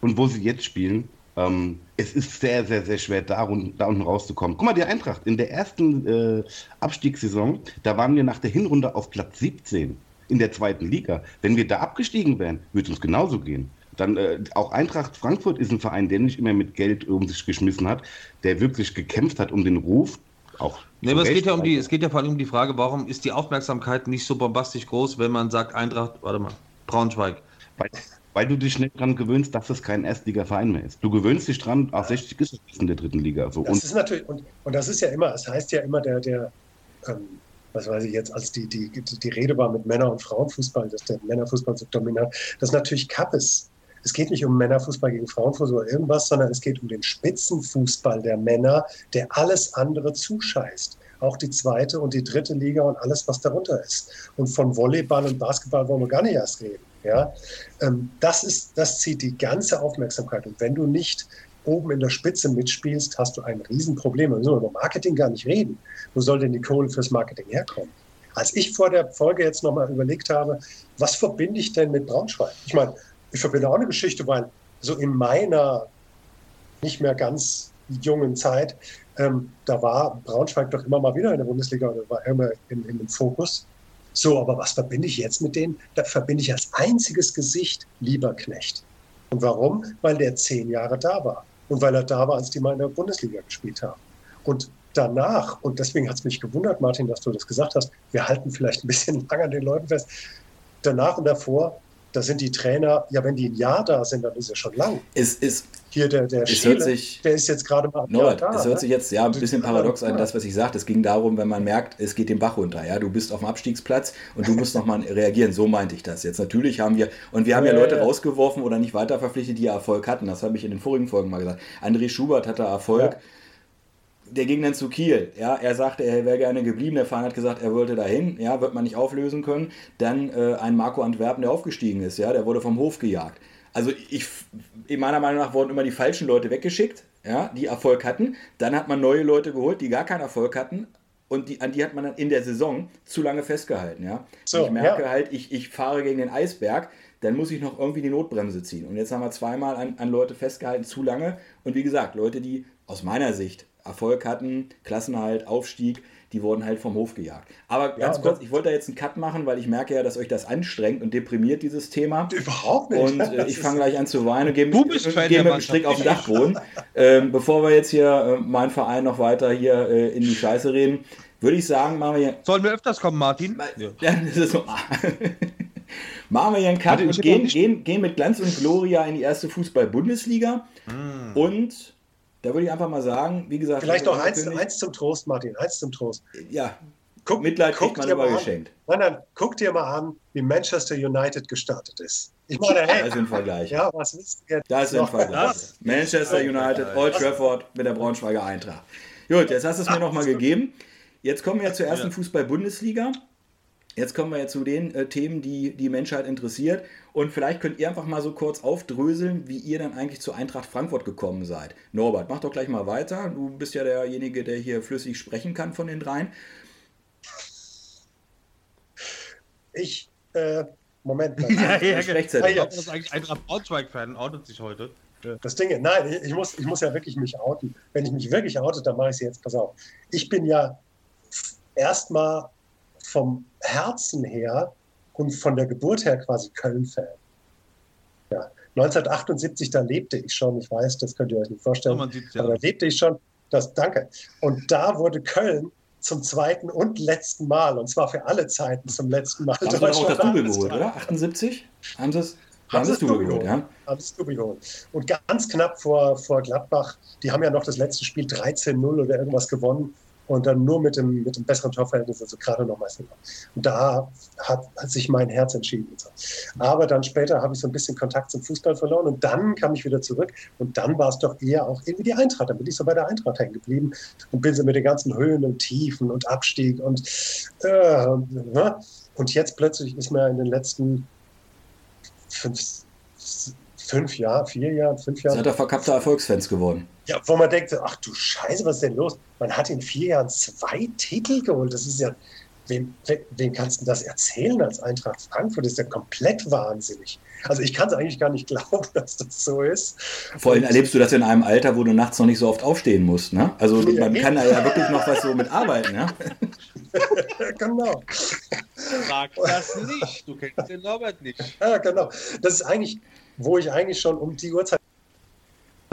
Und wo sie jetzt spielen, ähm, es ist sehr, sehr, sehr schwer, da, run da, unten rauszukommen. Guck mal, die Eintracht in der ersten äh, Abstiegssaison, da waren wir nach der Hinrunde auf Platz 17 in der zweiten Liga. Wenn wir da abgestiegen wären, würde es uns genauso gehen. Dann äh, auch Eintracht Frankfurt ist ein Verein, der nicht immer mit Geld um sich geschmissen hat, der wirklich gekämpft hat um den Ruf. Auch nee, aber es geht ja um die, es geht ja vor allem um die Frage, warum ist die Aufmerksamkeit nicht so bombastisch groß, wenn man sagt Eintracht, warte mal, Braunschweig. Weil, weil du dich nicht dran gewöhnst, dass es kein Erstliga-Verein mehr ist. Du gewöhnst dich dran, ach, 60 ist es in der dritten Liga. So. Das und ist natürlich, und, und das ist ja immer, es heißt ja immer, der, der ähm, was weiß ich jetzt, als die, die, die Rede war mit Männer- und Frauenfußball, dass der Männerfußball so dominant, das ist natürlich Kappes. Es geht nicht um Männerfußball gegen Frauenfußball oder irgendwas, sondern es geht um den Spitzenfußball der Männer, der alles andere zuscheißt. Auch die zweite und die dritte Liga und alles, was darunter ist. Und von Volleyball und Basketball wollen wir gar nicht erst reden. Ja? Ähm, das, ist, das zieht die ganze Aufmerksamkeit. Und wenn du nicht oben in der Spitze mitspielst, hast du ein Riesenproblem. Wir müssen über Marketing gar nicht reden. Wo soll denn die Kohle fürs Marketing herkommen? Als ich vor der Folge jetzt nochmal überlegt habe, was verbinde ich denn mit Braunschweig? Ich meine, ich verbinde auch eine Geschichte, weil so in meiner nicht mehr ganz jungen Zeit, ähm, da war Braunschweig doch immer mal wieder in der Bundesliga oder war immer im, im Fokus. So, aber was verbinde ich jetzt mit denen? Da verbinde ich als einziges Gesicht Lieberknecht. Und warum? Weil der zehn Jahre da war. Und weil er da war, als die mal in der Bundesliga gespielt haben. Und danach, und deswegen hat es mich gewundert, Martin, dass du das gesagt hast, wir halten vielleicht ein bisschen lang an den Leuten fest. Danach und davor da sind die Trainer, ja, wenn die ein Jahr da sind, dann ist es schon lang. Es ist. Hier der, der Schiele, sich, der ist jetzt gerade mal. Norbert, da, es hört ne? sich jetzt ja ein bisschen paradox an, das, was ich sagte. Es ging darum, wenn man merkt, es geht den Bach runter. Ja, du bist auf dem Abstiegsplatz und du musst nochmal reagieren. So meinte ich das. Jetzt natürlich haben wir, und wir haben ja, ja Leute ja. rausgeworfen oder nicht weiter verpflichtet, die Erfolg hatten. Das habe ich in den vorigen Folgen mal gesagt. André Schubert hatte Erfolg. Ja der ging dann zu Kiel. Ja, er sagte, er wäre gerne geblieben. Der Verein hat gesagt, er wollte dahin. Ja, wird man nicht auflösen können. Dann äh, ein Marco Antwerpen, der aufgestiegen ist. Ja, der wurde vom Hof gejagt. Also ich, in meiner Meinung nach wurden immer die falschen Leute weggeschickt, ja, die Erfolg hatten. Dann hat man neue Leute geholt, die gar keinen Erfolg hatten. Und die, an die hat man dann in der Saison zu lange festgehalten. Ja? So, ich merke ja. halt, ich, ich fahre gegen den Eisberg, dann muss ich noch irgendwie die Notbremse ziehen. Und jetzt haben wir zweimal an, an Leute festgehalten, zu lange. Und wie gesagt, Leute, die aus meiner Sicht Erfolg hatten, Klassenhalt, Aufstieg, die wurden halt vom Hof gejagt. Aber ganz ja, kurz, ich wollte da jetzt einen Cut machen, weil ich merke ja, dass euch das anstrengt und deprimiert, dieses Thema. Überhaupt nicht. Und äh, ich fange gleich an zu weinen und gehe mit, geh mit dem Strick auf den Dachboden. ähm, bevor wir jetzt hier äh, meinen Verein noch weiter hier äh, in die Scheiße reden, würde ich sagen, machen wir hier. Sollen wir öfters kommen, Martin? Ja, das ist so. machen wir hier einen Cut Warte, und gehen, gehen, gehen mit Glanz und Gloria in die erste Fußball-Bundesliga. Mm. Und da würde ich einfach mal sagen, wie gesagt. Vielleicht noch eins, eins, zum Trost, Martin, eins zum Trost. Ja, guck, Mitleid guck man immer geschenkt. Nein, nein, guck dir mal an, wie Manchester United gestartet ist. Ich meine, hey. Da ist ein Vergleich. Ja, was du jetzt? Da ist ein Vergleich. Manchester United, Old Trafford mit der Braunschweiger Eintracht. Gut, jetzt hast du es mir nochmal gegeben. Jetzt kommen wir zur ersten. Fußball-Bundesliga. Jetzt kommen wir ja zu den äh, Themen, die die Menschheit interessiert. Und vielleicht könnt ihr einfach mal so kurz aufdröseln, wie ihr dann eigentlich zu Eintracht Frankfurt gekommen seid. Norbert, mach doch gleich mal weiter. Du bist ja derjenige, der hier flüssig sprechen kann von den dreien. Ich, äh, Moment. ja, ja, rechtzeitig. Ja, ja. Das ist eigentlich Eintracht Braunschweig-Fan, outet sich heute. Ja. Das Ding, nein, ich muss, ich muss ja wirklich mich outen. Wenn ich mich wirklich oute, dann mache ich es jetzt. Pass auf. Ich bin ja erstmal vom Herzen her und von der Geburt her quasi Köln-Fan. Ja. 1978, da lebte ich schon, ich weiß, das könnt ihr euch nicht vorstellen, oh, ja. aber da lebte ich schon, das, danke. Und da wurde Köln zum zweiten und letzten Mal, und zwar für alle Zeiten zum letzten Mal. Haben sie auch das Double geholt, oder? 78? Haben sie es? Haben sie es Double geholt, ja? Haben es Double geholt. Und ganz knapp vor, vor Gladbach, die haben ja noch das letzte Spiel 13-0 oder irgendwas gewonnen und dann nur mit dem, mit dem besseren Torverhältnis, also gerade noch Meister Und da hat, hat, sich mein Herz entschieden. Aber dann später habe ich so ein bisschen Kontakt zum Fußball verloren und dann kam ich wieder zurück und dann war es doch eher auch irgendwie die Eintracht. Dann bin ich so bei der Eintracht hängen geblieben und bin so mit den ganzen Höhen und Tiefen und Abstieg und äh, ne? und jetzt plötzlich ist mir in den letzten fünf, fünf Jahren, vier Jahren, fünf Jahren. Seid ihr verkappte Erfolgsfans geworden? Ja, wo man denkt, ach du Scheiße, was ist denn los? Man hat in vier Jahren zwei Titel geholt. Das ist ja, wem, wem kannst du das erzählen als Eintracht Frankfurt? Das ist ja komplett wahnsinnig. Also ich kann es eigentlich gar nicht glauben, dass das so ist. Vor allem erlebst du das in einem Alter, wo du nachts noch nicht so oft aufstehen musst. Ne? Also ja, man kann da ja wirklich noch was so mit arbeiten. Ja? genau. Frag das nicht. Du kennst den Norbert nicht. Ja, genau. Das ist eigentlich, wo ich eigentlich schon um die Uhrzeit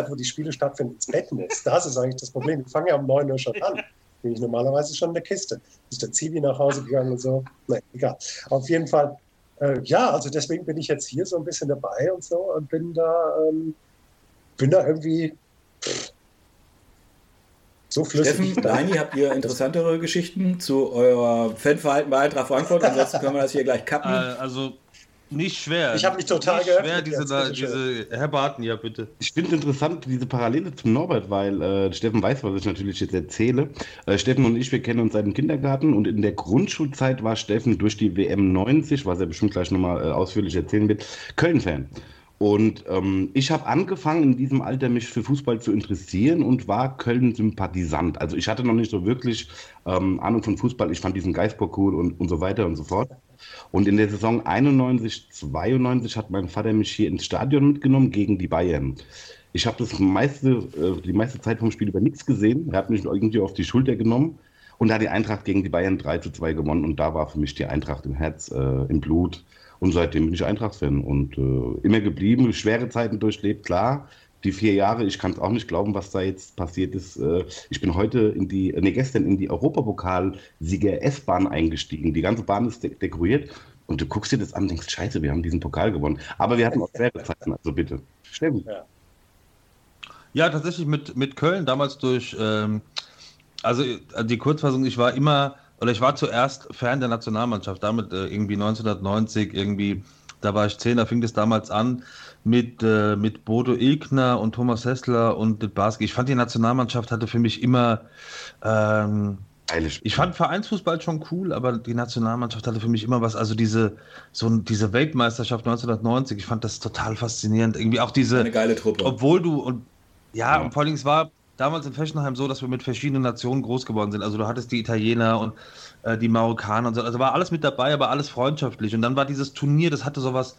wo die Spiele stattfinden, ins Bett muss. Das ist eigentlich das Problem. Ich fange ja um 9 Uhr schon an. Bin ich normalerweise schon in der Kiste. Ist der Zivi nach Hause gegangen und so? Nein, egal. Auf jeden Fall, äh, ja, also deswegen bin ich jetzt hier so ein bisschen dabei und so und bin da, ähm, bin da irgendwie pff, so flüssig. Steffen, Deini, habt ihr interessantere Geschichten zu eurer Fanverhalten bei Eintracht Frankfurt? Ansonsten können wir das hier gleich kappen. Äh, also nicht schwer. Ich habe mich total nicht schwer, diese, da, diese Herr Barton, ja bitte. Ich finde es interessant, diese Parallele zum Norbert, weil äh, Steffen weiß, was ich natürlich jetzt erzähle. Äh, Steffen und ich, wir kennen uns seit dem Kindergarten und in der Grundschulzeit war Steffen durch die WM 90, was er bestimmt gleich nochmal äh, ausführlich erzählen wird, Köln-Fan. Und ähm, ich habe angefangen, in diesem Alter mich für Fußball zu interessieren und war Köln-Sympathisant. Also ich hatte noch nicht so wirklich ähm, Ahnung von Fußball. Ich fand diesen Geistbock cool und, und so weiter und so fort. Und in der Saison 91, 92 hat mein Vater mich hier ins Stadion mitgenommen gegen die Bayern. Ich habe das meiste, äh, die meiste Zeit vom Spiel über nichts gesehen. Er hat mich irgendwie auf die Schulter genommen und hat die Eintracht gegen die Bayern 3 zu 2 gewonnen. Und da war für mich die Eintracht im Herz, äh, im Blut. Und seitdem bin ich Eintracht-Fan und äh, immer geblieben, schwere Zeiten durchlebt, klar die vier Jahre, ich kann es auch nicht glauben, was da jetzt passiert ist. Äh, ich bin heute in die, nee, gestern in die Europapokal-Sieger S-Bahn eingestiegen. Die ganze Bahn ist de dekoriert und du guckst dir das an und denkst, scheiße, wir haben diesen Pokal gewonnen. Aber wir hatten auch schwere Zeiten, also bitte. Stimmt. Ja. ja, tatsächlich mit, mit Köln damals durch, ähm, also die Kurzfassung, ich war immer, oder ich war zuerst Fan der Nationalmannschaft, damit äh, irgendwie 1990, irgendwie, da war ich zehn, da fing das damals an mit, äh, mit Bodo Ilkner und Thomas Hessler und Ditbarski. Ich fand, die Nationalmannschaft hatte für mich immer. Ähm, ich fand Vereinsfußball schon cool, aber die Nationalmannschaft hatte für mich immer was. Also diese, so diese Weltmeisterschaft 1990, ich fand das total faszinierend. Irgendwie auch diese. Eine geile Truppe. Obwohl du und ja, ja. und vor allem es war damals in Fechenheim so, dass wir mit verschiedenen Nationen groß geworden sind. Also du hattest die Italiener und äh, die Marokkaner und so. Also war alles mit dabei, aber alles freundschaftlich. Und dann war dieses Turnier, das hatte sowas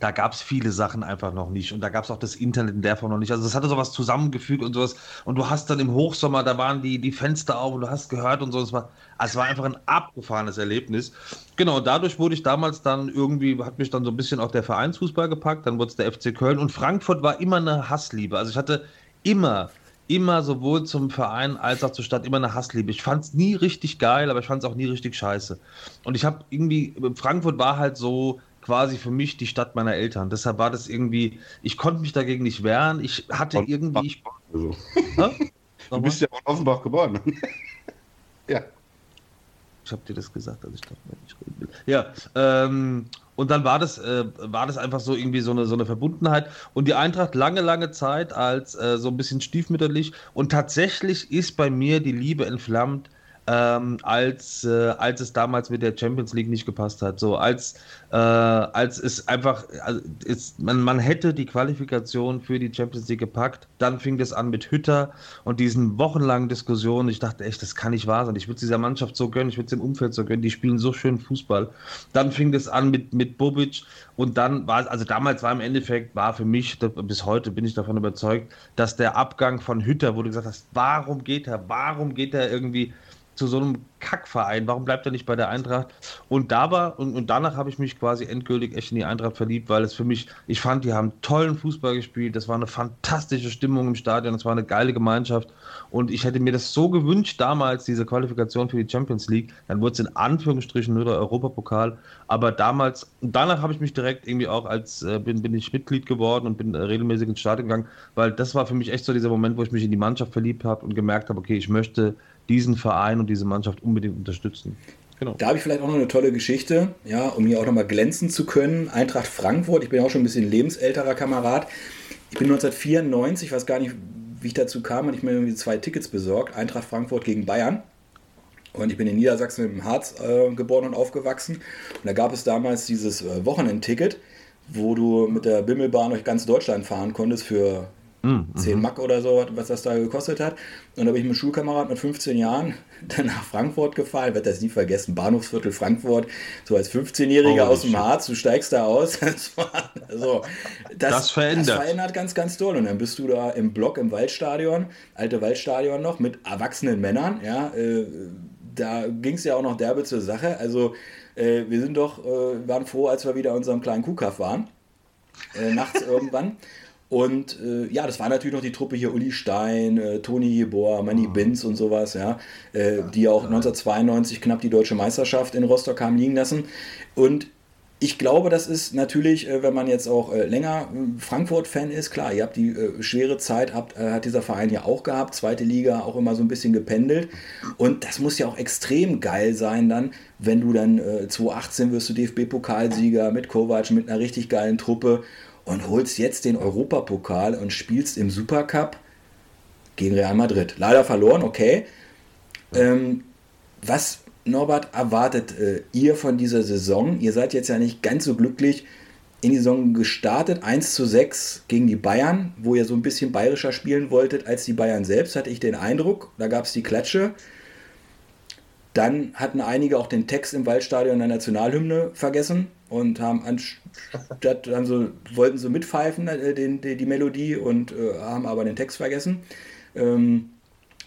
da gab es viele Sachen einfach noch nicht und da gab es auch das Internet in der Form noch nicht. Also das hatte sowas zusammengefügt und sowas und du hast dann im Hochsommer, da waren die, die Fenster auf und du hast gehört und so. Es war, es war einfach ein abgefahrenes Erlebnis. Genau, dadurch wurde ich damals dann irgendwie, hat mich dann so ein bisschen auch der Vereinsfußball gepackt, dann wurde es der FC Köln und Frankfurt war immer eine Hassliebe. Also ich hatte immer, immer sowohl zum Verein als auch zur Stadt immer eine Hassliebe. Ich fand es nie richtig geil, aber ich fand es auch nie richtig scheiße. Und ich habe irgendwie, Frankfurt war halt so quasi für mich die Stadt meiner Eltern. Deshalb war das irgendwie, ich konnte mich dagegen nicht wehren. Ich hatte irgendwie. Ich, also. du bist ja auch Offenbach geboren. ja. Ich habe dir das gesagt, als ich dachte, ich reden will. Ja, ähm, und dann war das, äh, war das einfach so irgendwie so eine, so eine Verbundenheit. Und die Eintracht lange, lange Zeit als äh, so ein bisschen stiefmütterlich. Und tatsächlich ist bei mir die Liebe entflammt ähm, als, äh, als es damals mit der Champions League nicht gepasst hat. So als, äh, als es einfach, also es, man, man hätte die Qualifikation für die Champions League gepackt. Dann fing das an mit Hütter und diesen wochenlangen Diskussionen. Ich dachte echt, das kann nicht wahr sein. Ich würde es dieser Mannschaft so gönnen, ich würde es dem Umfeld so gönnen. Die spielen so schön Fußball. Dann fing das an mit, mit Bobic und dann war also damals war im Endeffekt, war für mich, bis heute bin ich davon überzeugt, dass der Abgang von Hütter, wo du gesagt hast, warum geht er, warum geht er irgendwie zu so einem Kackverein? Warum bleibt er nicht bei der Eintracht? Und da war, und, und danach habe ich mich quasi endgültig echt in die Eintracht verliebt, weil es für mich, ich fand, die haben tollen Fußball gespielt, das war eine fantastische Stimmung im Stadion, das war eine geile Gemeinschaft. Und ich hätte mir das so gewünscht, damals, diese Qualifikation für die Champions League. Dann wurde es in Anführungsstrichen nur der Europapokal. Aber damals, danach habe ich mich direkt irgendwie auch als, äh, bin, bin ich Mitglied geworden und bin äh, regelmäßig ins Stadion gegangen, weil das war für mich echt so dieser Moment, wo ich mich in die Mannschaft verliebt habe und gemerkt habe, okay, ich möchte diesen Verein und diese Mannschaft unbedingt unterstützen. Genau. Da habe ich vielleicht auch noch eine tolle Geschichte, ja, um hier auch nochmal glänzen zu können. Eintracht Frankfurt, ich bin auch schon ein bisschen lebensälterer Kamerad. Ich bin 1994, ich weiß gar nicht, wie ich dazu kam, und ich mir irgendwie zwei Tickets besorgt. Eintracht Frankfurt gegen Bayern. Und ich bin in Niedersachsen im Harz äh, geboren und aufgewachsen. Und da gab es damals dieses äh, Wochenendticket, wo du mit der Bimmelbahn durch ganz Deutschland fahren konntest für Mhm. 10 Mack oder so, was das da gekostet hat. Und da bin ich mit einem Schulkamerad mit 15 Jahren dann nach Frankfurt gefahren. Ich werde das nie vergessen. Bahnhofsviertel Frankfurt, so als 15-Jähriger oh, aus dem Harz, du steigst da aus. Das, war, also, das, das, verändert. das verändert ganz, ganz toll. Und dann bist du da im Block im Waldstadion, alte Waldstadion noch, mit erwachsenen Männern. Ja, äh, da ging es ja auch noch derbe zur Sache. Also, äh, wir sind doch, äh, waren froh, als wir wieder in unserem kleinen Kuhkaff waren. Äh, nachts irgendwann. Und äh, ja, das war natürlich noch die Truppe hier, Uli Stein, äh, Toni Jeboa, Manny oh. Binz und sowas, ja, äh, die auch 1992 knapp die deutsche Meisterschaft in Rostock haben liegen lassen. Und ich glaube, das ist natürlich, äh, wenn man jetzt auch äh, länger äh, Frankfurt-Fan ist, klar, ihr habt die schwere Zeit, habt, hat dieser Verein ja auch gehabt, zweite Liga auch immer so ein bisschen gependelt. Und das muss ja auch extrem geil sein dann, wenn du dann 2018 wirst du DFB-Pokalsieger mit Kovac, mit einer richtig geilen Truppe und holst jetzt den Europapokal und spielst im Supercup gegen Real Madrid. Leider verloren, okay. Ähm, was, Norbert, erwartet äh, ihr von dieser Saison? Ihr seid jetzt ja nicht ganz so glücklich in die Saison gestartet, 1 zu 6 gegen die Bayern, wo ihr so ein bisschen bayerischer spielen wolltet als die Bayern selbst, hatte ich den Eindruck. Da gab es die Klatsche. Dann hatten einige auch den Text im Waldstadion der Nationalhymne vergessen und haben anstatt dann so, wollten so mitpfeifen, äh, den, die, die Melodie und äh, haben aber den Text vergessen. Ähm,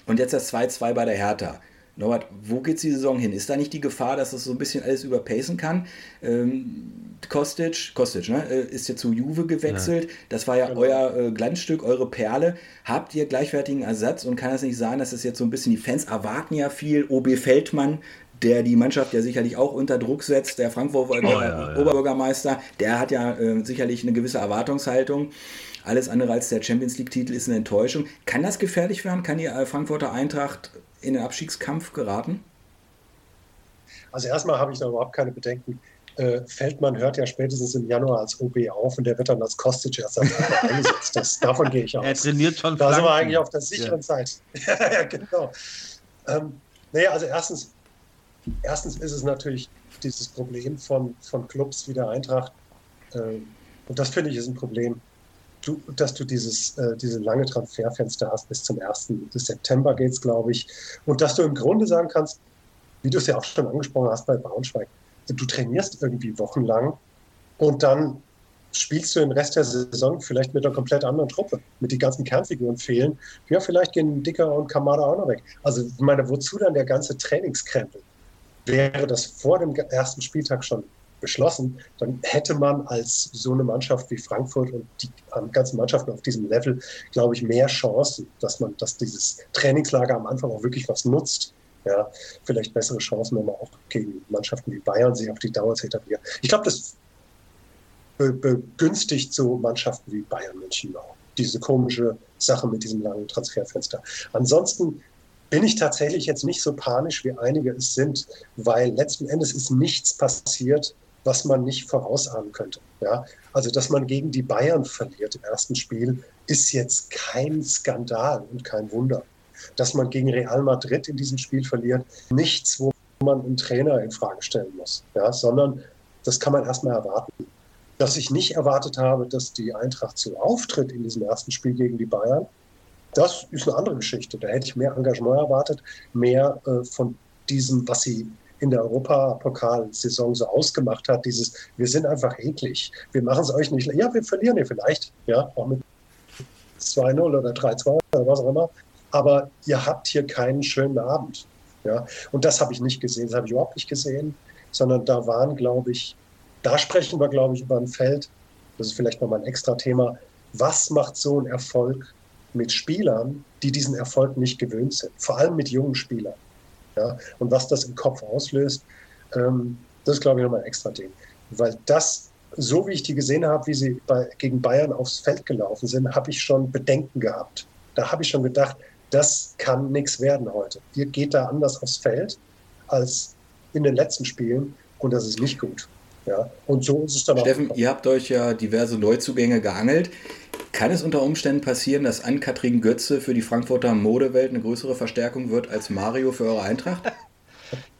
und jetzt das 2-2 bei der Hertha. Norbert, wo geht die Saison hin? Ist da nicht die Gefahr, dass das so ein bisschen alles überpacen kann? Ähm, Kostic, Kostic ne, äh, ist jetzt zu Juve gewechselt. Ja. Das war ja genau. euer äh, Glanzstück, eure Perle. Habt ihr gleichwertigen Ersatz und kann es nicht sein, dass es jetzt so ein bisschen, die Fans erwarten ja viel. OB Feldmann der die Mannschaft ja sicherlich auch unter Druck setzt. Der Frankfurter oh, ja, Oberbürgermeister, der hat ja äh, sicherlich eine gewisse Erwartungshaltung. Alles andere als der Champions League-Titel ist eine Enttäuschung. Kann das gefährlich werden? Kann die äh, Frankfurter Eintracht in den Abstiegskampf geraten? Also erstmal habe ich da überhaupt keine Bedenken. Äh, Feldmann hört ja spätestens im Januar als OB auf und der wird dann als Kostic-Ersatz eingesetzt. Das, davon gehe ich aus. Er trainiert schon Da sind wir eigentlich auf der sicheren ja. Seite. ja, genau. Ähm, naja, also erstens, erstens ist es natürlich dieses Problem von, von Clubs wie der Eintracht, äh, und das finde ich ist ein Problem, du, dass du dieses, äh, diese lange Transferfenster hast bis zum 1. September geht es, glaube ich, und dass du im Grunde sagen kannst, wie du es ja auch schon angesprochen hast bei Braunschweig, du trainierst irgendwie wochenlang und dann spielst du den Rest der Saison vielleicht mit einer komplett anderen Truppe, mit den ganzen Kernfiguren fehlen. Ja, vielleicht gehen Dicker und Kamada auch noch weg. Also, ich meine, wozu dann der ganze Trainingskrempel? Wäre das vor dem ersten Spieltag schon beschlossen, dann hätte man als so eine Mannschaft wie Frankfurt und die ganzen Mannschaften auf diesem Level, glaube ich, mehr Chancen, dass man, dass dieses Trainingslager am Anfang auch wirklich was nutzt. Ja, vielleicht bessere Chancen, wenn man auch gegen Mannschaften wie Bayern sich auf die Dauer zu etablieren. Ich glaube, das begünstigt so Mannschaften wie Bayern München auch. Diese komische Sache mit diesem langen Transferfenster. Ansonsten bin ich tatsächlich jetzt nicht so panisch, wie einige es sind, weil letzten Endes ist nichts passiert, was man nicht vorausahnen könnte. Ja? Also, dass man gegen die Bayern verliert im ersten Spiel, ist jetzt kein Skandal und kein Wunder. dass man gegen Real Madrid in diesem Spiel verliert, nichts, wo man einen Trainer in Frage stellen muss, ja, sondern das kann man erstmal erwarten. Dass ich nicht erwartet habe, dass die Eintracht so auftritt in diesem ersten Spiel gegen die Bayern, das ist eine andere Geschichte. Da hätte ich mehr Engagement erwartet, mehr äh, von diesem, was sie in der Europapokalsaison so ausgemacht hat, dieses, wir sind einfach eklig, wir machen es euch nicht, ja, wir verlieren ihr vielleicht, ja, auch mit 2-0 oder 3-2 oder was auch immer, aber ihr habt hier keinen schönen Abend, ja, und das habe ich nicht gesehen, das habe ich überhaupt nicht gesehen, sondern da waren, glaube ich, da sprechen wir, glaube ich, über ein Feld, das ist vielleicht nochmal ein extra Thema, was macht so ein Erfolg mit Spielern, die diesen Erfolg nicht gewöhnt sind, vor allem mit jungen Spielern. Ja? Und was das im Kopf auslöst, ähm, das ist, glaube ich, nochmal ein extra Ding. Weil das, so wie ich die gesehen habe, wie sie bei, gegen Bayern aufs Feld gelaufen sind, habe ich schon Bedenken gehabt. Da habe ich schon gedacht, das kann nichts werden heute. Ihr geht da anders aufs Feld als in den letzten Spielen und das ist nicht gut. Ja, und so ist es dann Steffen, auch. ihr habt euch ja diverse Neuzugänge geangelt. Kann es unter Umständen passieren, dass Ann-Kathrin Götze für die Frankfurter Modewelt eine größere Verstärkung wird als Mario für eure Eintracht?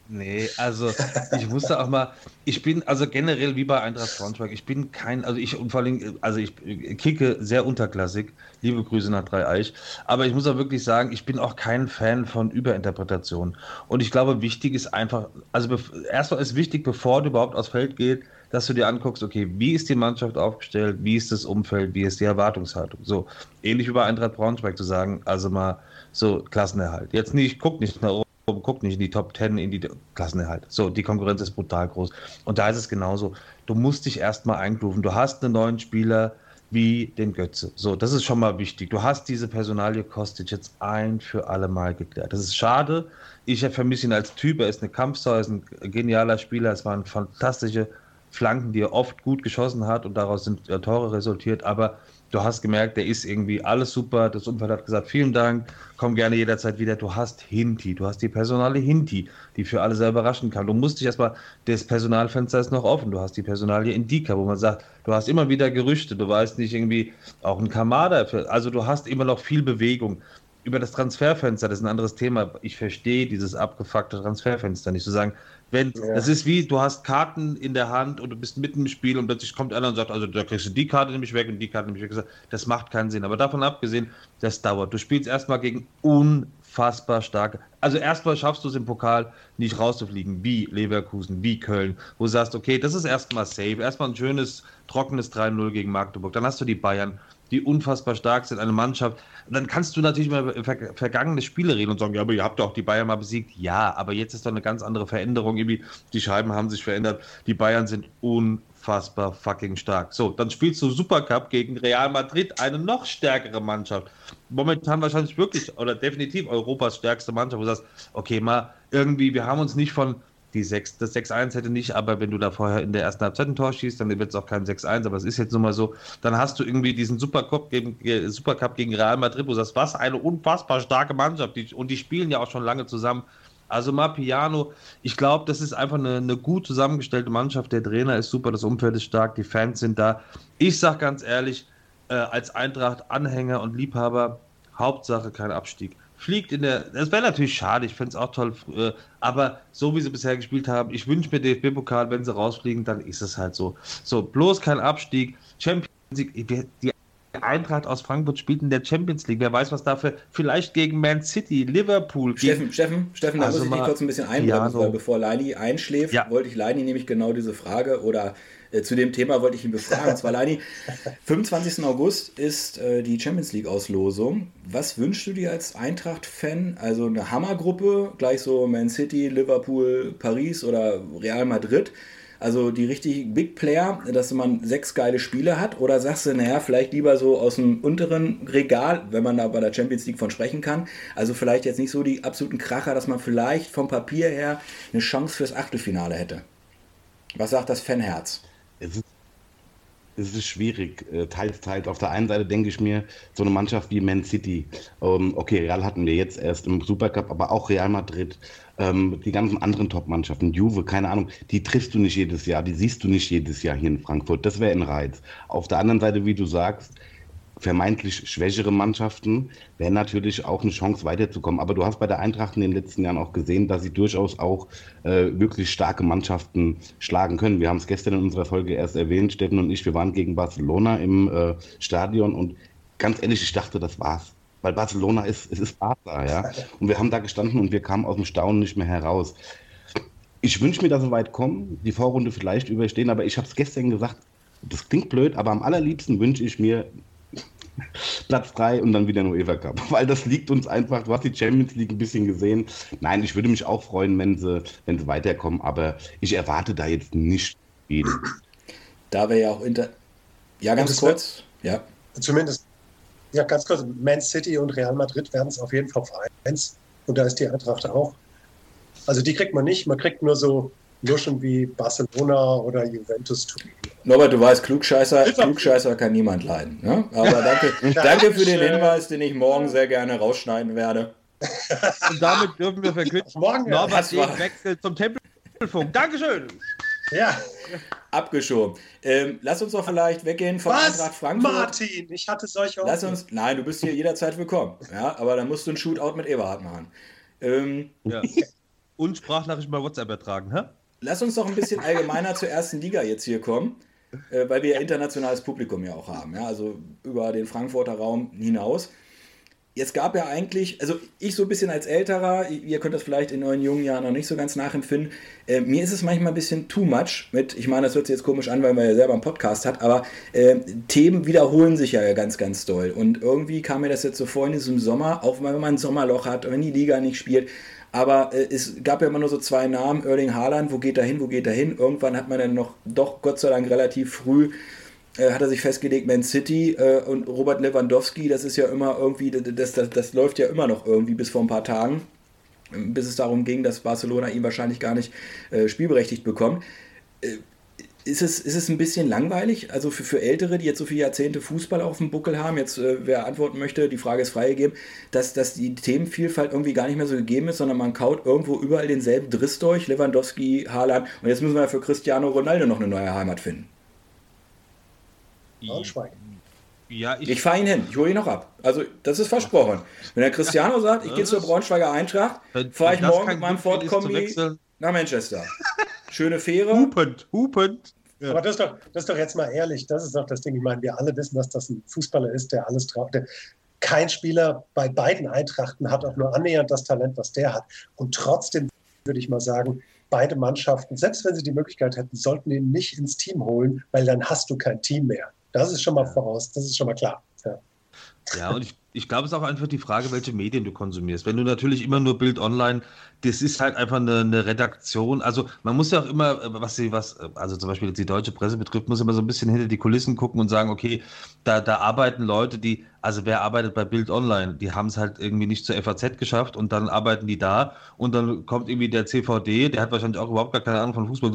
Nee, also ich wusste auch mal, ich bin also generell wie bei Eintracht Braunschweig, ich bin kein, also ich und vor allem, also ich kicke sehr unterklassig, liebe Grüße nach Dreieich, aber ich muss auch wirklich sagen, ich bin auch kein Fan von Überinterpretationen und ich glaube, wichtig ist einfach, also erstmal ist wichtig, bevor du überhaupt aufs Feld gehst, dass du dir anguckst, okay, wie ist die Mannschaft aufgestellt, wie ist das Umfeld, wie ist die Erwartungshaltung. So, ähnlich wie bei Eintracht Braunschweig zu sagen, also mal so Klassenerhalt. Jetzt nicht, guck nicht nach oben, guck nicht in die Top 10, in die Klassenerhalt. So, die Konkurrenz ist brutal groß. Und da ist es genauso. Du musst dich erstmal eingrufen. Du hast einen neuen Spieler wie den Götze. So, das ist schon mal wichtig. Du hast diese Personalie Kostic jetzt ein für alle Mal geklärt. Das ist schade. Ich vermisse ihn als Typ. Er ist eine Kampfsau, er ist ein genialer Spieler. Es waren fantastische Flanken, die er oft gut geschossen hat und daraus sind äh, Tore resultiert. Aber du hast gemerkt, der ist irgendwie alles super. Das Umfeld hat gesagt, vielen Dank, komm gerne jederzeit wieder. Du hast Hinti, du hast die Personale Hinti, die für alle sehr überraschen kann. Du musst dich erstmal, das Personalfenster ist noch offen. Du hast die Personalie Indika, wo man sagt, du hast immer wieder Gerüchte, du weißt nicht irgendwie, auch ein Kamada. Also du hast immer noch viel Bewegung über das Transferfenster, das ist ein anderes Thema. Ich verstehe dieses abgefuckte Transferfenster nicht. Zu sagen, wenn, ja. das ist wie, du hast Karten in der Hand und du bist mitten im Spiel und plötzlich kommt einer und sagt, also da kriegst du die Karte nämlich weg und die Karte nämlich weg. Das macht keinen Sinn. Aber davon abgesehen, das dauert. Du spielst erstmal gegen unfassbar starke. Also erstmal schaffst du es im Pokal nicht rauszufliegen, wie Leverkusen, wie Köln, wo du sagst, okay, das ist erstmal safe. Erstmal ein schönes, trockenes 3-0 gegen Magdeburg. Dann hast du die Bayern die unfassbar stark sind, eine Mannschaft. Dann kannst du natürlich mal über ver vergangene Spiele reden und sagen, ja, aber ihr habt doch die Bayern mal besiegt. Ja, aber jetzt ist doch eine ganz andere Veränderung. Irgendwie, die Scheiben haben sich verändert. Die Bayern sind unfassbar fucking stark. So, dann spielst du Supercup gegen Real Madrid, eine noch stärkere Mannschaft. Momentan wahrscheinlich wirklich oder definitiv Europas stärkste Mannschaft, wo du sagst, okay, mal irgendwie, wir haben uns nicht von die 6, das 6-1 hätte nicht, aber wenn du da vorher in der ersten Halbzeit ein Tor schießt, dann wird es auch kein 6-1, aber es ist jetzt nun mal so, dann hast du irgendwie diesen Supercup gegen, äh, Supercup gegen Real Madrid, wo du sagst, was eine unfassbar starke Mannschaft, die, und die spielen ja auch schon lange zusammen. Also mal Piano, ich glaube, das ist einfach eine, eine, gut zusammengestellte Mannschaft. Der Trainer ist super, das Umfeld ist stark, die Fans sind da. Ich sag ganz ehrlich, äh, als Eintracht-Anhänger und Liebhaber, Hauptsache kein Abstieg fliegt in der. Das wäre natürlich schade, ich fände es auch toll, äh, aber so wie sie bisher gespielt haben, ich wünsche mir DFB-Pokal, wenn sie rausfliegen, dann ist es halt so. So, bloß kein Abstieg. Champions League, die Eintracht aus Frankfurt spielt in der Champions League. Wer weiß, was dafür vielleicht gegen Man City, Liverpool. Steffen, Steffen, Steffen, da also muss ich dich kurz ein bisschen einbremsen, weil bevor Leini einschläft, ja. wollte ich Leini nämlich genau diese Frage oder zu dem Thema wollte ich ihn befragen. Und zwar, Leini, 25. August ist äh, die Champions League-Auslosung. Was wünschst du dir als Eintracht-Fan? Also eine Hammergruppe, gleich so Man City, Liverpool, Paris oder Real Madrid? Also die richtig Big Player, dass man sechs geile Spiele hat? Oder sagst du, naja, vielleicht lieber so aus dem unteren Regal, wenn man da bei der Champions League von sprechen kann? Also vielleicht jetzt nicht so die absoluten Kracher, dass man vielleicht vom Papier her eine Chance fürs Achtelfinale hätte. Was sagt das Fanherz? Es ist, schwierig, äh, teils, teils. Auf der einen Seite denke ich mir, so eine Mannschaft wie Man City, ähm, okay, Real hatten wir jetzt erst im Supercup, aber auch Real Madrid, ähm, die ganzen anderen Top-Mannschaften, Juve, keine Ahnung, die triffst du nicht jedes Jahr, die siehst du nicht jedes Jahr hier in Frankfurt. Das wäre ein Reiz. Auf der anderen Seite, wie du sagst, vermeintlich schwächere Mannschaften, wäre natürlich auch eine Chance weiterzukommen. Aber du hast bei der Eintracht in den letzten Jahren auch gesehen, dass sie durchaus auch äh, wirklich starke Mannschaften schlagen können. Wir haben es gestern in unserer Folge erst erwähnt, Steffen und ich, wir waren gegen Barcelona im äh, Stadion und ganz ehrlich, ich dachte, das war's. Weil Barcelona ist, es ist Barca, ja. Und wir haben da gestanden und wir kamen aus dem Staunen nicht mehr heraus. Ich wünsche mir, dass wir weit kommen, die Vorrunde vielleicht überstehen, aber ich habe es gestern gesagt, das klingt blöd, aber am allerliebsten wünsche ich mir Platz 3 und dann wieder nur Eva Cup. Weil das liegt uns einfach, du hast die Champions League ein bisschen gesehen. Nein, ich würde mich auch freuen, wenn sie, wenn sie weiterkommen, aber ich erwarte da jetzt nicht viel. Da wir ja auch inter. Ja, ganz kurz. Ja. Zumindest, ja, ganz kurz. Man City und Real Madrid werden es auf jeden Fall vereins. Und da ist die Eintracht auch. Also die kriegt man nicht. Man kriegt nur so Luschen wie Barcelona oder Juventus Turin. Norbert, du weißt, Klugscheißer, Klugscheißer kann niemand leiden. Ne? Aber danke, danke für den Hinweis, den ich morgen sehr gerne rausschneiden werde. Und damit dürfen wir verkünden, morgen Norbert wechselt zum Tempelfunk. Dankeschön. Ja. Abgeschoben. Ähm, lass uns doch vielleicht weggehen von Was? Eintracht Frankfurt. Martin, ich hatte solche Lass uns, Nein, du bist hier jederzeit willkommen. Ja, aber dann musst du ein Shootout mit Eberhard machen. Ähm, ja. Und Sprachnachrichten bei WhatsApp ertragen, hä? Lass uns doch ein bisschen allgemeiner zur ersten Liga jetzt hier kommen, äh, weil wir ja internationales Publikum ja auch haben, ja, also über den Frankfurter Raum hinaus. Jetzt gab ja eigentlich, also ich so ein bisschen als Älterer, ihr könnt das vielleicht in euren jungen Jahren noch nicht so ganz nachempfinden, äh, mir ist es manchmal ein bisschen too much mit, ich meine, das hört sich jetzt komisch an, weil man ja selber einen Podcast hat, aber äh, Themen wiederholen sich ja ganz, ganz doll. Und irgendwie kam mir das jetzt so vor in diesem Sommer, auch wenn man ein Sommerloch hat, wenn die Liga nicht spielt, aber äh, es gab ja immer nur so zwei Namen, Erling Haaland, wo geht er hin, wo geht er hin. Irgendwann hat man dann noch, doch Gott sei Dank relativ früh, äh, hat er sich festgelegt, Man City äh, und Robert Lewandowski, das ist ja immer irgendwie, das, das, das läuft ja immer noch irgendwie bis vor ein paar Tagen, bis es darum ging, dass Barcelona ihn wahrscheinlich gar nicht äh, spielberechtigt bekommt. Ist es, ist es ein bisschen langweilig? Also für, für Ältere, die jetzt so viele Jahrzehnte Fußball auf dem Buckel haben, jetzt äh, wer antworten möchte, die Frage ist freigegeben, dass, dass die Themenvielfalt irgendwie gar nicht mehr so gegeben ist, sondern man kaut irgendwo überall denselben Driss durch, Lewandowski, Haaland und jetzt müssen wir für Cristiano Ronaldo noch eine neue Heimat finden. Braunschweig. Ja, ich, ich fahre ihn hin, ich hole ihn noch ab. Also, das ist versprochen. Wenn der Cristiano sagt, ich gehe zur Braunschweiger Eintracht, fahre ich morgen mit meinem Ford Kombi nach Manchester. Schöne Fähre. Hupend, hupend. Ja. Aber das ist, doch, das ist doch jetzt mal ehrlich, das ist doch das Ding. Ich meine, wir alle wissen, dass das ein Fußballer ist, der alles traut. Kein Spieler bei beiden Eintrachten hat auch nur annähernd das Talent, was der hat. Und trotzdem würde ich mal sagen, beide Mannschaften, selbst wenn sie die Möglichkeit hätten, sollten ihn nicht ins Team holen, weil dann hast du kein Team mehr. Das ist schon mal voraus, das ist schon mal klar. Ja, ja und ich ich glaube, es ist auch einfach die Frage, welche Medien du konsumierst. Wenn du natürlich immer nur Bild online, das ist halt einfach eine, eine Redaktion. Also man muss ja auch immer, was sie, was, also zum Beispiel die deutsche Presse betrifft, muss immer so ein bisschen hinter die Kulissen gucken und sagen, okay, da, da arbeiten Leute, die, also wer arbeitet bei Bild Online? Die haben es halt irgendwie nicht zur FAZ geschafft und dann arbeiten die da und dann kommt irgendwie der CVD, der hat wahrscheinlich auch überhaupt gar keine Ahnung von Fußball,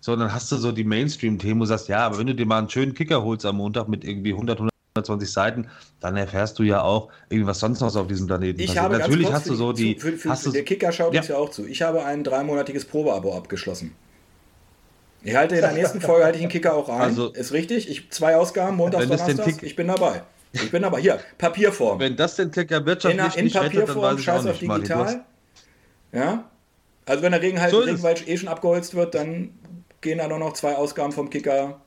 sondern hast du so die Mainstream-Themen, du sagst, ja, aber wenn du dir mal einen schönen Kicker holst am Montag mit irgendwie 100, 100 120 Seiten, dann erfährst du ja auch irgendwas sonst noch auf diesem Planeten. Ich habe Natürlich hast du so die. Für, für, für, der Kicker schaut ja. uns ja auch zu. Ich habe ein dreimonatiges Probeabo abgeschlossen. Ich halte in der nächsten Folge halte ich den Kicker auch ein. Also, ist richtig. Ich zwei Ausgaben, Montags, Donnerstags. Ich bin dabei. Ich bin dabei. Hier, Papierform. Wenn das den Kicker wirtschaftlich in, in Papierform, rettet, scheiß auf digital. Ja. Also wenn der Regen halt so Regenwald eh schon abgeholzt wird, dann gehen da noch zwei Ausgaben vom Kicker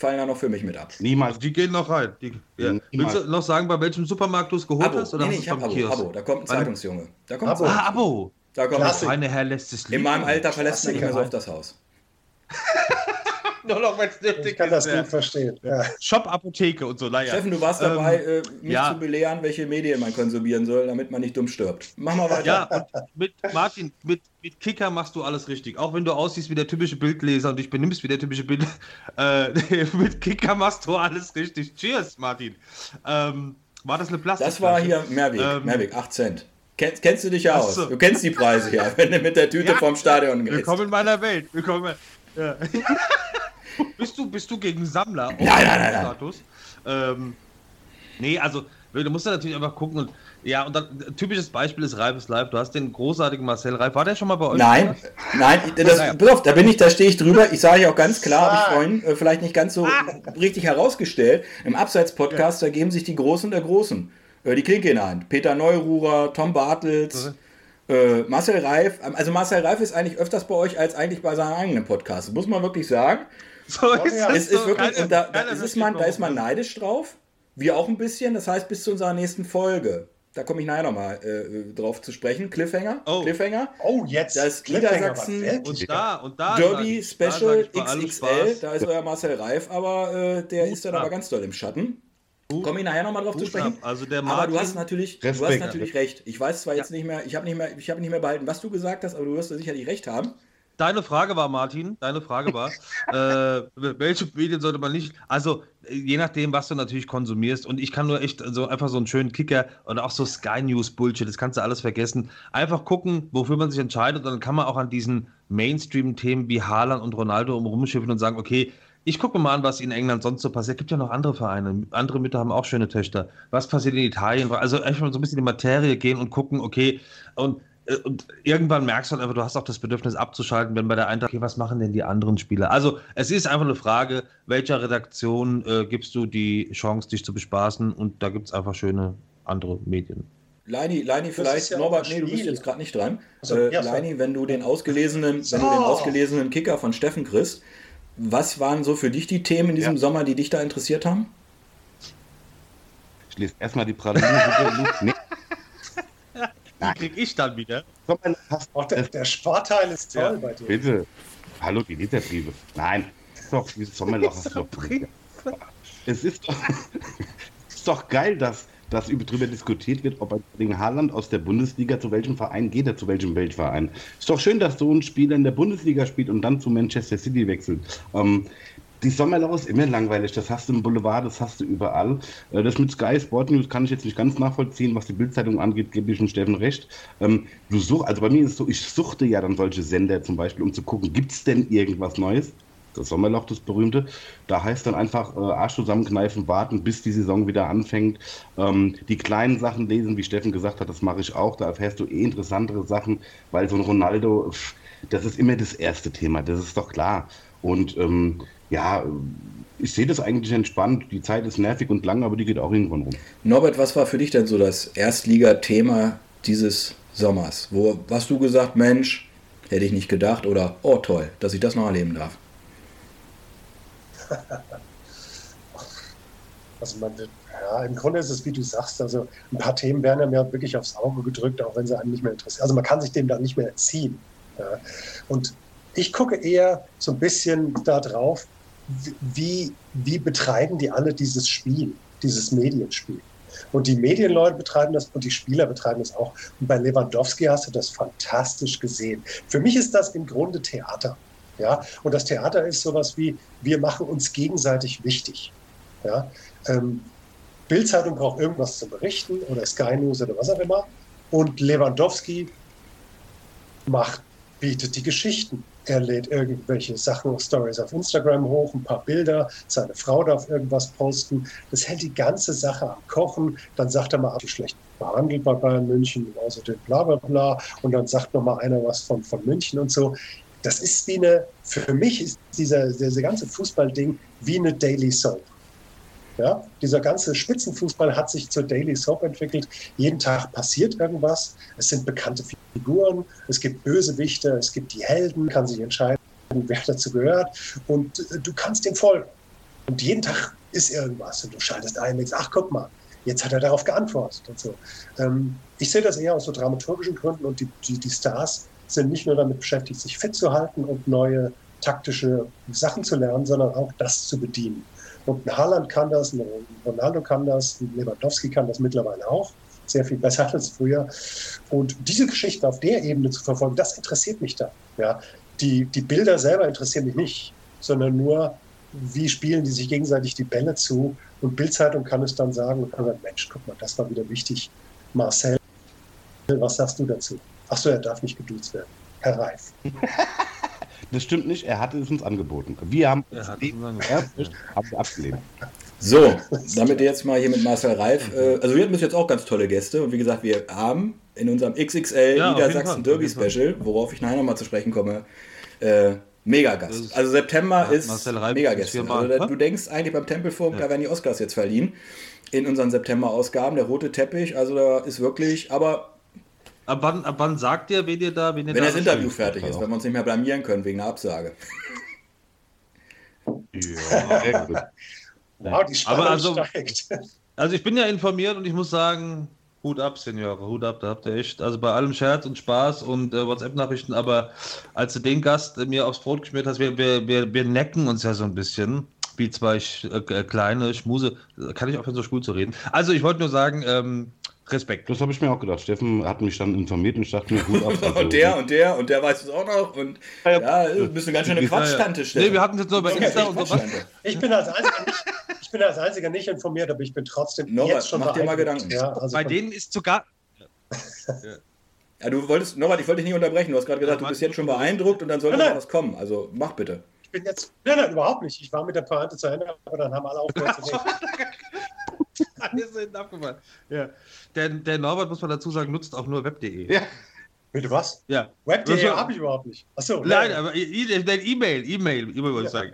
fallen da noch für mich mit ab. Niemals. Die gehen noch rein. Die, ja. Willst du noch sagen, bei welchem Supermarkt du es geholt Abo. hast? Oder nee, nee, ich habe Abo, Abo. Da kommt ein Zeitungsjunge. Da kommt Abo. Ah, Abo. Da kommt Meine Herr lässt es lieben. In meinem Alter verlässt man nicht mehr so oft das Haus. Nur noch, wenn es nötig Ich kann das gut verstehen. Ja. Shop, Apotheke und so. Naja. Steffen, du warst dabei, ähm, äh, mich ja. zu belehren, welche Medien man konsumieren soll, damit man nicht dumm stirbt. Mach mal weiter. Ja, mit Martin, mit, mit Kicker machst du alles richtig. Auch wenn du aussiehst wie der typische Bildleser und dich benimmst wie der typische Bild. Äh, mit Kicker machst du alles richtig. Cheers, Martin. Ähm, war das eine Plastik? Das war hier Mehrweg, ähm, Mehrweg, 8 Cent. Kennst, kennst du dich ja aus? Du kennst die Preise ja, wenn du mit der Tüte ja, vorm Stadion gehst. Willkommen in meiner Welt. Willkommen. Ja. bist, du, bist du gegen Sammler? Nein, nein, nein. Status? Ähm, nee, also du musst da natürlich einfach gucken und Ja, und dann typisches Beispiel ist Reif ist live. Du hast den großartigen Marcel Reif. War der schon mal bei euch? Nein, nein, das, naja. auf, da bin ich, da stehe ich drüber. Ich sage ja auch ganz klar, habe ich vorhin äh, vielleicht nicht ganz so ah. richtig herausgestellt. Im Abseits-Podcast, ja. da geben sich die Großen der Großen äh, die Klinke in der Hand. Peter Neururer, Tom Bartels, äh, Marcel Reif. Also Marcel Reif ist eigentlich öfters bei euch als eigentlich bei seinem eigenen Podcast. Muss man wirklich sagen. So ist es. Ist wirklich, keine, da, da, ist man, da ist man neidisch drauf. Wir auch ein bisschen. Das heißt, bis zu unserer nächsten Folge da komme ich nachher nochmal äh, drauf zu sprechen. Cliffhanger. Oh, Cliffhanger. oh jetzt. Das Niedersachsen und da, und da Derby Special da XXL. Da ist euer Marcel Reif, aber äh, der Hut ist dann ab. aber ganz doll im Schatten. Komme ich nachher nochmal drauf zu sprechen. Also der aber du hast natürlich, du hast natürlich recht. Ich weiß zwar ja. jetzt nicht mehr, ich habe nicht mehr, ich habe nicht mehr behalten, was du gesagt hast, aber du wirst sicherlich recht haben deine Frage war, Martin, deine Frage war, äh, welche Medien sollte man nicht, also je nachdem, was du natürlich konsumierst und ich kann nur echt so einfach so einen schönen Kicker und auch so Sky News Bullshit, das kannst du alles vergessen. Einfach gucken, wofür man sich entscheidet und dann kann man auch an diesen Mainstream-Themen wie Haaland und Ronaldo rumschiffen und sagen, okay, ich gucke mal an, was in England sonst so passiert. Es gibt ja noch andere Vereine. Andere Mütter haben auch schöne Töchter. Was passiert in Italien? Also einfach so ein bisschen in die Materie gehen und gucken, okay, und äh, und irgendwann merkst du halt einfach, du hast auch das Bedürfnis abzuschalten, wenn bei der Eintracht, okay, was machen denn die anderen Spieler? Also es ist einfach eine Frage, welcher Redaktion äh, gibst du die Chance, dich zu bespaßen und da gibt es einfach schöne andere Medien. Leini, Leini vielleicht, ja Norbert, nee, du bist jetzt gerade nicht dran. Also, äh, ja, Leini, wenn du den ausgelesenen, wenn du den ausgelesenen Kicker von Steffen kriegst, was waren so für dich die Themen in diesem ja. Sommer, die dich da interessiert haben? Ich lese erstmal die Praline. nee. Die krieg ich dann wieder. Auch der, der Sparteil ist toll ja, bei dir. Bitte. Hallo, die Literbriefe. Nein. Doch, dieses Sommerloch ist doch. Es ist doch, ist doch geil, dass, dass darüber diskutiert wird, ob ein Haaland aus der Bundesliga zu welchem Verein geht er, zu welchem Weltverein. Ist doch schön, dass so ein Spieler in der Bundesliga spielt und dann zu Manchester City wechselt. Ähm, die Sommerlau ist immer langweilig. Das hast du im Boulevard, das hast du überall. Äh, das mit Sky Sport News kann ich jetzt nicht ganz nachvollziehen. Was die Bildzeitung angeht, gebe ich schon Steffen recht. Ähm, du such, also bei mir ist es so, ich suchte ja dann solche Sender zum Beispiel, um zu gucken, gibt es denn irgendwas Neues? Das Sommerloch, das berühmte. Da heißt dann einfach äh, Arsch zusammenkneifen, warten, bis die Saison wieder anfängt. Ähm, die kleinen Sachen lesen, wie Steffen gesagt hat, das mache ich auch. Da erfährst du eh interessantere Sachen, weil so ein Ronaldo, pff, das ist immer das erste Thema, das ist doch klar. Und ähm, ja, ich sehe das eigentlich entspannt. Die Zeit ist nervig und lang, aber die geht auch irgendwann rum. Norbert, was war für dich denn so das Erstliga-Thema dieses Sommers? Wo hast du gesagt, Mensch, hätte ich nicht gedacht oder oh toll, dass ich das noch erleben darf? Also man, ja, im Grunde ist es, wie du sagst, also ein paar Themen werden einem ja wirklich aufs Auge gedrückt, auch wenn sie einen nicht mehr interessieren. Also man kann sich dem dann nicht mehr entziehen. Ja. Und ich gucke eher so ein bisschen da drauf, wie, wie betreiben die alle dieses Spiel, dieses Medienspiel? Und die Medienleute betreiben das und die Spieler betreiben das auch. Und bei Lewandowski hast du das fantastisch gesehen. Für mich ist das im Grunde Theater. Ja? Und das Theater ist sowas wie, wir machen uns gegenseitig wichtig. Ja? Ähm, Bildzeitung braucht irgendwas zu berichten oder Sky News oder was auch immer. Und Lewandowski macht, bietet die Geschichten. Er lädt irgendwelche Sachen, Stories auf Instagram hoch, ein paar Bilder, seine Frau darf irgendwas posten. Das hält die ganze Sache am Kochen. Dann sagt er mal, wie schlecht behandelt bei Bayern München, außerdem bla bla bla. Und dann sagt noch mal einer was von, von München und so. Das ist wie eine, für mich ist dieser, dieser ganze Fußballding wie eine Daily Soap. Ja, dieser ganze Spitzenfußball hat sich zur Daily Soap entwickelt. Jeden Tag passiert irgendwas. Es sind bekannte Figuren. Es gibt Bösewichte. Es gibt die Helden. Kann sich entscheiden, wer dazu gehört. Und äh, du kannst dem folgen. Und jeden Tag ist irgendwas. Und du schaltest ein denkst, ach, guck mal, jetzt hat er darauf geantwortet und so. Ähm, ich sehe das eher aus so dramaturgischen Gründen. Und die, die, die Stars sind nicht nur damit beschäftigt, sich fit zu halten und neue taktische Sachen zu lernen, sondern auch das zu bedienen. Und ein Haaland kann das, ein Ronaldo kann das, ein Lewandowski kann das mittlerweile auch. Sehr viel besser als früher. Und diese Geschichten auf der Ebene zu verfolgen, das interessiert mich da. Ja. Die, die Bilder selber interessieren mich nicht, sondern nur, wie spielen die sich gegenseitig die Bälle zu. Und Bildzeitung kann es dann sagen, und sagen, Mensch, guck mal, das war wieder wichtig. Marcel, was sagst du dazu? Achso, er darf nicht geduzt werden. Herr Reif. Das stimmt nicht, er hatte es uns angeboten. Wir haben es haben abgelehnt. So, damit jetzt mal hier mit Marcel Reif. Äh, also wir hatten bis jetzt auch ganz tolle Gäste und wie gesagt, wir haben in unserem XXL ja, Niedersachsen Derby Special, worauf ich nachher nochmal zu sprechen komme, äh, Megagast. Also September ja, ist Megagast. Also, du denkst eigentlich beim Tempelfunk, ja. da werden die Oscars jetzt verliehen. In unseren September-Ausgaben, der rote Teppich, also da ist wirklich, aber. Ab wann, ab wann sagt ihr, wen ihr da, wen ihr Wenn da das Interview fertig ist, wenn wir uns nicht mehr blamieren können wegen einer Absage. Ja, wow, die Spannung aber also, steigt. Also ich bin ja informiert und ich muss sagen, Hut ab, Seniore, Hut ab, da habt ihr echt, also bei allem Scherz und Spaß und äh, WhatsApp-Nachrichten, aber als du den Gast äh, mir aufs Brot geschmiert hast, wir, wir, wir, wir necken uns ja so ein bisschen, wie zwei äh, kleine Schmuse, kann ich aufhören, so schwul zu reden. Also ich wollte nur sagen, ähm, Respekt. Das habe ich mir auch gedacht. Steffen hat mich dann informiert und ich dachte mir, gut ab. und der und der und der weiß es auch noch. Und ja, ja du bist eine ganz schöne Quatschtante, Steffen. Nee, wir hatten es jetzt nur bei Insta und so Ich bin als Einziger nicht, ich bin als Einziger nicht informiert, aber ich bin trotzdem Norbert, jetzt schon mach dir mal Gedanken. Ja, also bei denen ist sogar... ja, du wolltest, Norbert, ich wollte dich nicht unterbrechen. Du hast gerade gesagt, du bist jetzt schon beeindruckt und dann soll noch was kommen. Also mach bitte. Ich bin jetzt... Nein, nein, überhaupt nicht. Ich war mit der Pointe zu Ende, aber dann haben alle aufgehört zu reden. Alles hinten abgefallen. Ja. Der, der Norbert, muss man dazu sagen, nutzt auch nur web.de. Ja. Bitte was? Ja. Web.de habe ich überhaupt nicht. Achso. Nein, aber E-Mail, E-Mail, E-Mail wollte ich sagen.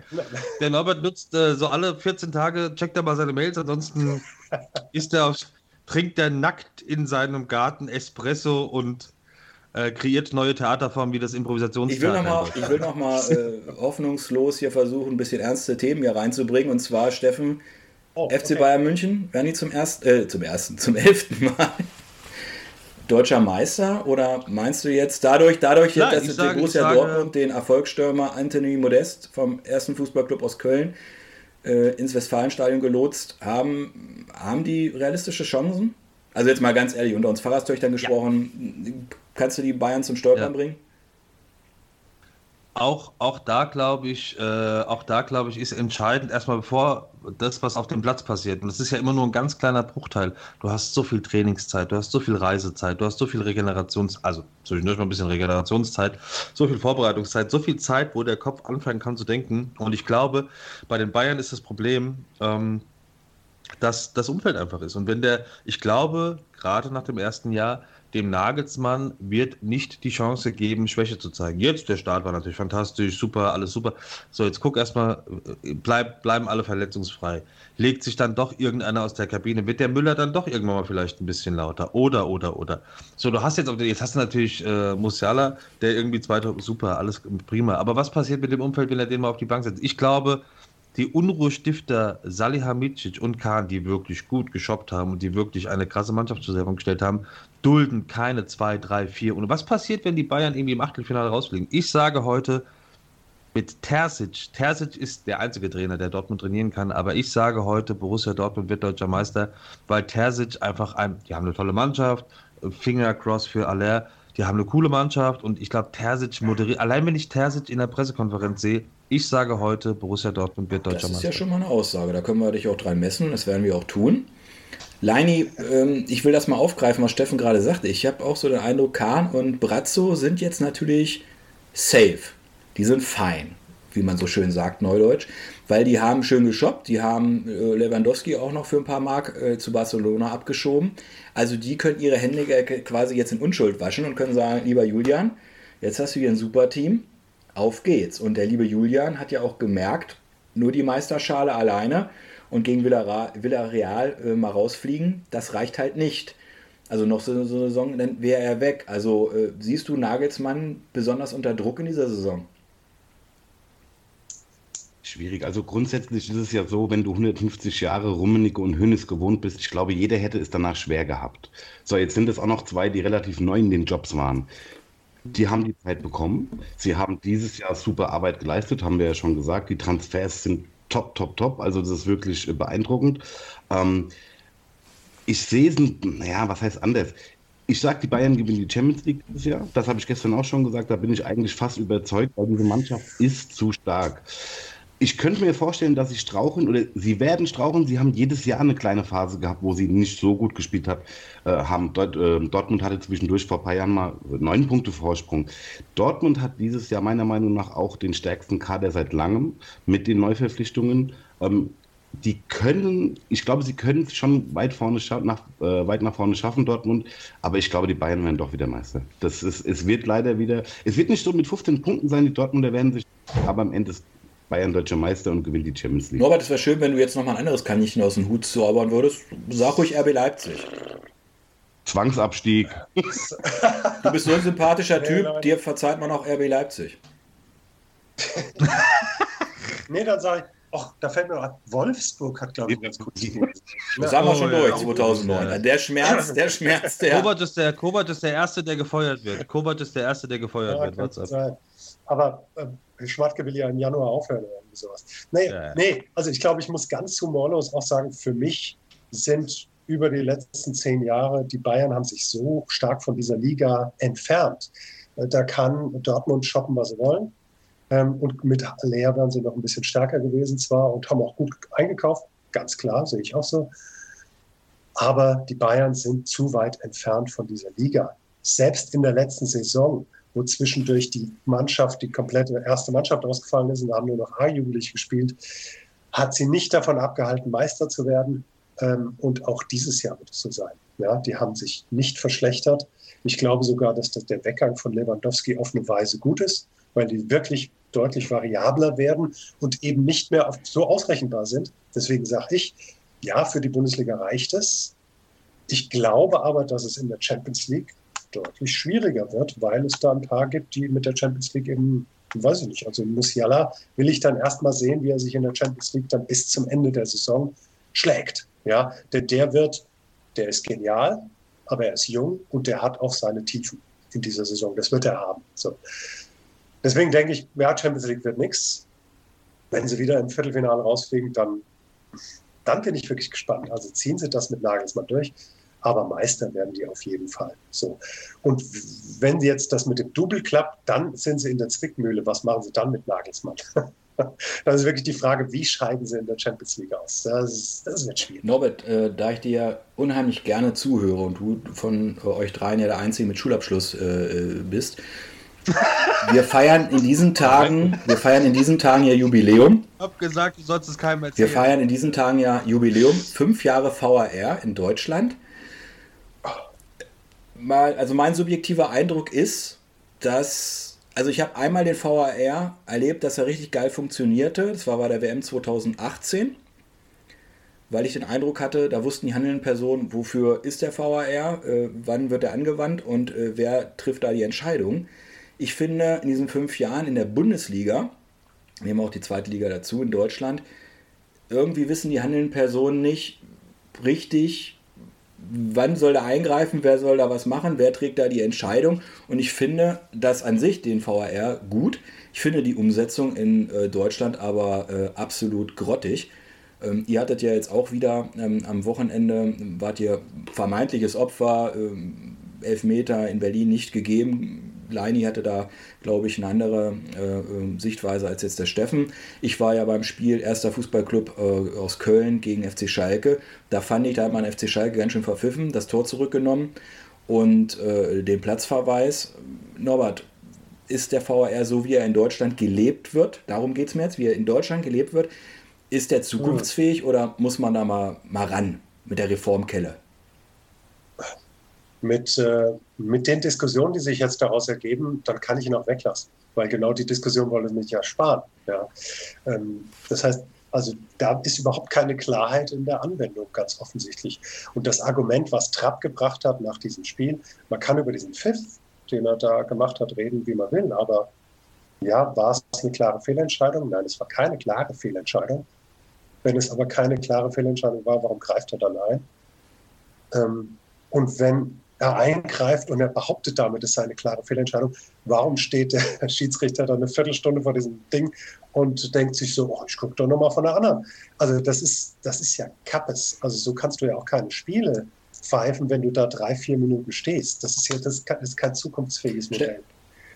Der Norbert nutzt äh, so alle 14 Tage, checkt er mal seine Mails, ansonsten ist er auf, trinkt er nackt in seinem Garten Espresso und äh, kreiert neue Theaterformen wie das Improvisationstheater. Ich will nochmal noch äh, hoffnungslos hier versuchen, ein bisschen ernste Themen hier reinzubringen. Und zwar, Steffen, Oh, FC okay. Bayern München, werden die zum ersten, äh, zum ersten, zum elften Mal deutscher Meister? Oder meinst du jetzt dadurch, dadurch, Nein, dass der Borussia sage, Dortmund den Erfolgsstürmer Anthony Modest vom ersten Fußballclub aus Köln äh, ins Westfalenstadion gelotst haben, haben die realistische Chancen? Also jetzt mal ganz ehrlich, unter uns Pfarrerstöchtern gesprochen, ja. kannst du die Bayern zum Stolpern ja. bringen? Auch, auch da glaube ich, äh, auch da glaube ich, ist entscheidend erstmal bevor das, was auf dem Platz passiert. Und das ist ja immer nur ein ganz kleiner Bruchteil. Du hast so viel Trainingszeit, du hast so viel Reisezeit, du hast so viel Regenerations, also zwischendurch mal ein bisschen Regenerationszeit, so viel Vorbereitungszeit, so viel Zeit, wo der Kopf anfangen kann zu denken. Und ich glaube, bei den Bayern ist das Problem, ähm, dass das Umfeld einfach ist. Und wenn der, ich glaube, gerade nach dem ersten Jahr, dem Nagelsmann wird nicht die Chance geben, Schwäche zu zeigen. Jetzt, der Start war natürlich fantastisch, super, alles super. So, jetzt guck erstmal, äh, bleib, bleiben alle verletzungsfrei. Legt sich dann doch irgendeiner aus der Kabine, wird der Müller dann doch irgendwann mal vielleicht ein bisschen lauter. Oder, oder, oder. So, du hast jetzt, jetzt hast du natürlich äh, Musiala, der irgendwie zweiter, super, alles prima. Aber was passiert mit dem Umfeld, wenn er den mal auf die Bank setzt? Ich glaube, die Unruhestifter Salihamidzic und Kahn, die wirklich gut geshoppt haben und die wirklich eine krasse Mannschaft zur Verfügung gestellt haben, dulden keine 2, 3, 4. Und was passiert, wenn die Bayern irgendwie im Achtelfinale rausfliegen? Ich sage heute mit Terzic, Terzic ist der einzige Trainer, der Dortmund trainieren kann, aber ich sage heute, Borussia Dortmund wird deutscher Meister, weil Terzic einfach ein, die haben eine tolle Mannschaft, Finger cross für Aller, die haben eine coole Mannschaft und ich glaube, Terzic moderiert, allein wenn ich Terzic in der Pressekonferenz sehe, ich sage heute, Borussia Dortmund wird deutscher Meister. Das ist ja schon mal eine Aussage, da können wir dich auch dran messen, das werden wir auch tun. Leini, ähm, ich will das mal aufgreifen, was Steffen gerade sagte. Ich habe auch so den Eindruck, Kahn und Brazzo sind jetzt natürlich safe. Die sind fein, wie man so schön sagt, neudeutsch. Weil die haben schön geshoppt, die haben äh, Lewandowski auch noch für ein paar Mark äh, zu Barcelona abgeschoben. Also die können ihre Hände quasi jetzt in Unschuld waschen und können sagen, lieber Julian, jetzt hast du hier ein super Team, auf geht's. Und der liebe Julian hat ja auch gemerkt, nur die Meisterschale alleine und gegen Villarreal äh, mal rausfliegen, das reicht halt nicht. Also noch so, so eine Saison, dann wäre er weg. Also äh, siehst du Nagelsmann besonders unter Druck in dieser Saison? Schwierig. Also grundsätzlich ist es ja so, wenn du 150 Jahre Rummenigge und Hönes gewohnt bist, ich glaube, jeder hätte es danach schwer gehabt. So, jetzt sind es auch noch zwei, die relativ neu in den Jobs waren. Die haben die Zeit bekommen. Sie haben dieses Jahr super Arbeit geleistet, haben wir ja schon gesagt. Die Transfers sind top, top, top. Also das ist wirklich beeindruckend. Ähm, ich sehe es, naja, was heißt anders? Ich sage, die Bayern gewinnen die Champions League dieses Jahr. Das habe ich gestern auch schon gesagt. Da bin ich eigentlich fast überzeugt, weil diese Mannschaft ist zu stark ich könnte mir vorstellen, dass sie strauchen oder sie werden strauchen. Sie haben jedes Jahr eine kleine Phase gehabt, wo sie nicht so gut gespielt hat, äh, haben. Dort, äh, Dortmund hatte zwischendurch vor ein paar Jahren mal neun Punkte Vorsprung. Dortmund hat dieses Jahr meiner Meinung nach auch den stärksten Kader seit langem mit den Neuverpflichtungen. Ähm, die können, ich glaube, sie können es schon weit, vorne nach, äh, weit nach vorne schaffen, Dortmund, aber ich glaube, die Bayern werden doch wieder Meister. Das ist, es wird leider wieder, es wird nicht so mit 15 Punkten sein, die Dortmunder werden sich, aber am Ende ist Bayern deutscher Meister und gewinnt die Champions League. Norbert, es wäre schön, wenn du jetzt nochmal ein anderes Kaninchen aus dem Hut zaubern würdest. Sag ruhig RB Leipzig. Zwangsabstieg. Du bist so ein sympathischer Typ, dir verzeiht man auch RB Leipzig. nee, dann sage ich, ach, da fällt mir noch Wolfsburg hat, glaube ich, ganz gut Das haben wir schon oh, durch, 2009. Der Schmerz, der Schmerz, der. Kovac ist der, Kovac ist der Erste, der gefeuert wird. Kovac ist der Erste, der gefeuert ja, wird. Aber äh, Schmatke will ja im Januar aufhören oder irgendwie sowas. Nee, ja. nee, also ich glaube, ich muss ganz humorlos auch sagen, für mich sind über die letzten zehn Jahre, die Bayern haben sich so stark von dieser Liga entfernt. Äh, da kann Dortmund shoppen, was sie wollen. Ähm, und mit Leer wären sie noch ein bisschen stärker gewesen zwar und haben auch gut eingekauft, ganz klar, sehe ich auch so. Aber die Bayern sind zu weit entfernt von dieser Liga. Selbst in der letzten Saison, wo zwischendurch die Mannschaft, die komplette erste Mannschaft ausgefallen ist und haben nur noch A-Jugendliche gespielt, hat sie nicht davon abgehalten, Meister zu werden. Ähm, und auch dieses Jahr wird es so sein. Ja, die haben sich nicht verschlechtert. Ich glaube sogar, dass das der Weggang von Lewandowski auf eine Weise gut ist, weil die wirklich deutlich variabler werden und eben nicht mehr so ausrechenbar sind. Deswegen sage ich, ja, für die Bundesliga reicht es. Ich glaube aber, dass es in der Champions League deutlich schwieriger wird, weil es da ein paar gibt, die mit der Champions League eben, weiß ich nicht, also Musiala will ich dann erstmal sehen, wie er sich in der Champions League dann bis zum Ende der Saison schlägt. Ja, denn der wird, der ist genial, aber er ist jung und der hat auch seine Tiefen in dieser Saison. Das wird er haben. So. Deswegen denke ich, ja, Champions League wird nichts. Wenn sie wieder im Viertelfinale rausfliegen, dann, dann bin ich wirklich gespannt. Also ziehen sie das mit Nagelsmann durch. Aber Meister werden die auf jeden Fall. So. Und wenn jetzt das mit dem Double klappt, dann sind sie in der Zwickmühle. Was machen sie dann mit Nagelsmann? Das ist wirklich die Frage, wie scheiden sie in der Champions League aus? Das, ist, das wird schwierig. Norbert, äh, da ich dir unheimlich gerne zuhöre und du von euch dreien ja der Einzige mit Schulabschluss äh, äh bist, wir feiern in diesen Tagen, wir feiern in diesen Tagen ja Jubiläum. Ich hab gesagt, du sollst es keinem erzählen. Wir feiern in diesen Tagen ja Jubiläum, fünf Jahre VAR in Deutschland. Mal, also mein subjektiver Eindruck ist, dass, also ich habe einmal den VAR erlebt, dass er richtig geil funktionierte. Das war bei der WM 2018 weil ich den Eindruck hatte, da wussten die handelnden Personen, wofür ist der VAR, äh, wann wird er angewandt und äh, wer trifft da die Entscheidung. Ich finde, in diesen fünf Jahren in der Bundesliga, wir haben auch die zweite Liga dazu in Deutschland, irgendwie wissen die handelnden Personen nicht richtig, wann soll da eingreifen, wer soll da was machen, wer trägt da die Entscheidung. Und ich finde das an sich, den VAR, gut. Ich finde die Umsetzung in äh, Deutschland aber äh, absolut grottig. Ähm, ihr hattet ja jetzt auch wieder ähm, am Wochenende, wart ihr vermeintliches Opfer, ähm, Elfmeter in Berlin nicht gegeben. Leini hatte da, glaube ich, eine andere äh, ähm, Sichtweise als jetzt der Steffen. Ich war ja beim Spiel erster Fußballclub äh, aus Köln gegen FC Schalke. Da fand ich, da hat man FC Schalke ganz schön verpfiffen, das Tor zurückgenommen und äh, den Platzverweis. Norbert, ist der VAR so, wie er in Deutschland gelebt wird? Darum geht es mir jetzt, wie er in Deutschland gelebt wird. Ist der zukunftsfähig oder muss man da mal, mal ran mit der Reformkelle? Mit, äh, mit den Diskussionen, die sich jetzt daraus ergeben, dann kann ich ihn auch weglassen, weil genau die Diskussion wollen mich ja sparen. Ja. Ähm, das heißt, also da ist überhaupt keine Klarheit in der Anwendung, ganz offensichtlich. Und das Argument, was Trapp gebracht hat nach diesem Spiel, man kann über diesen Pfiff, den er da gemacht hat, reden, wie man will, aber ja, war es eine klare Fehlentscheidung? Nein, es war keine klare Fehlentscheidung. Wenn es aber keine klare Fehlentscheidung war, warum greift er dann ein? Ähm, und wenn er eingreift und er behauptet damit, es sei eine klare Fehlentscheidung. Warum steht der Schiedsrichter dann eine Viertelstunde vor diesem Ding und denkt sich so, oh, ich gucke doch nochmal von der anderen. Also das ist, das ist ja Kappes. Also so kannst du ja auch keine Spiele pfeifen, wenn du da drei, vier Minuten stehst. Das ist ja das ist kein zukunftsfähiges Modell.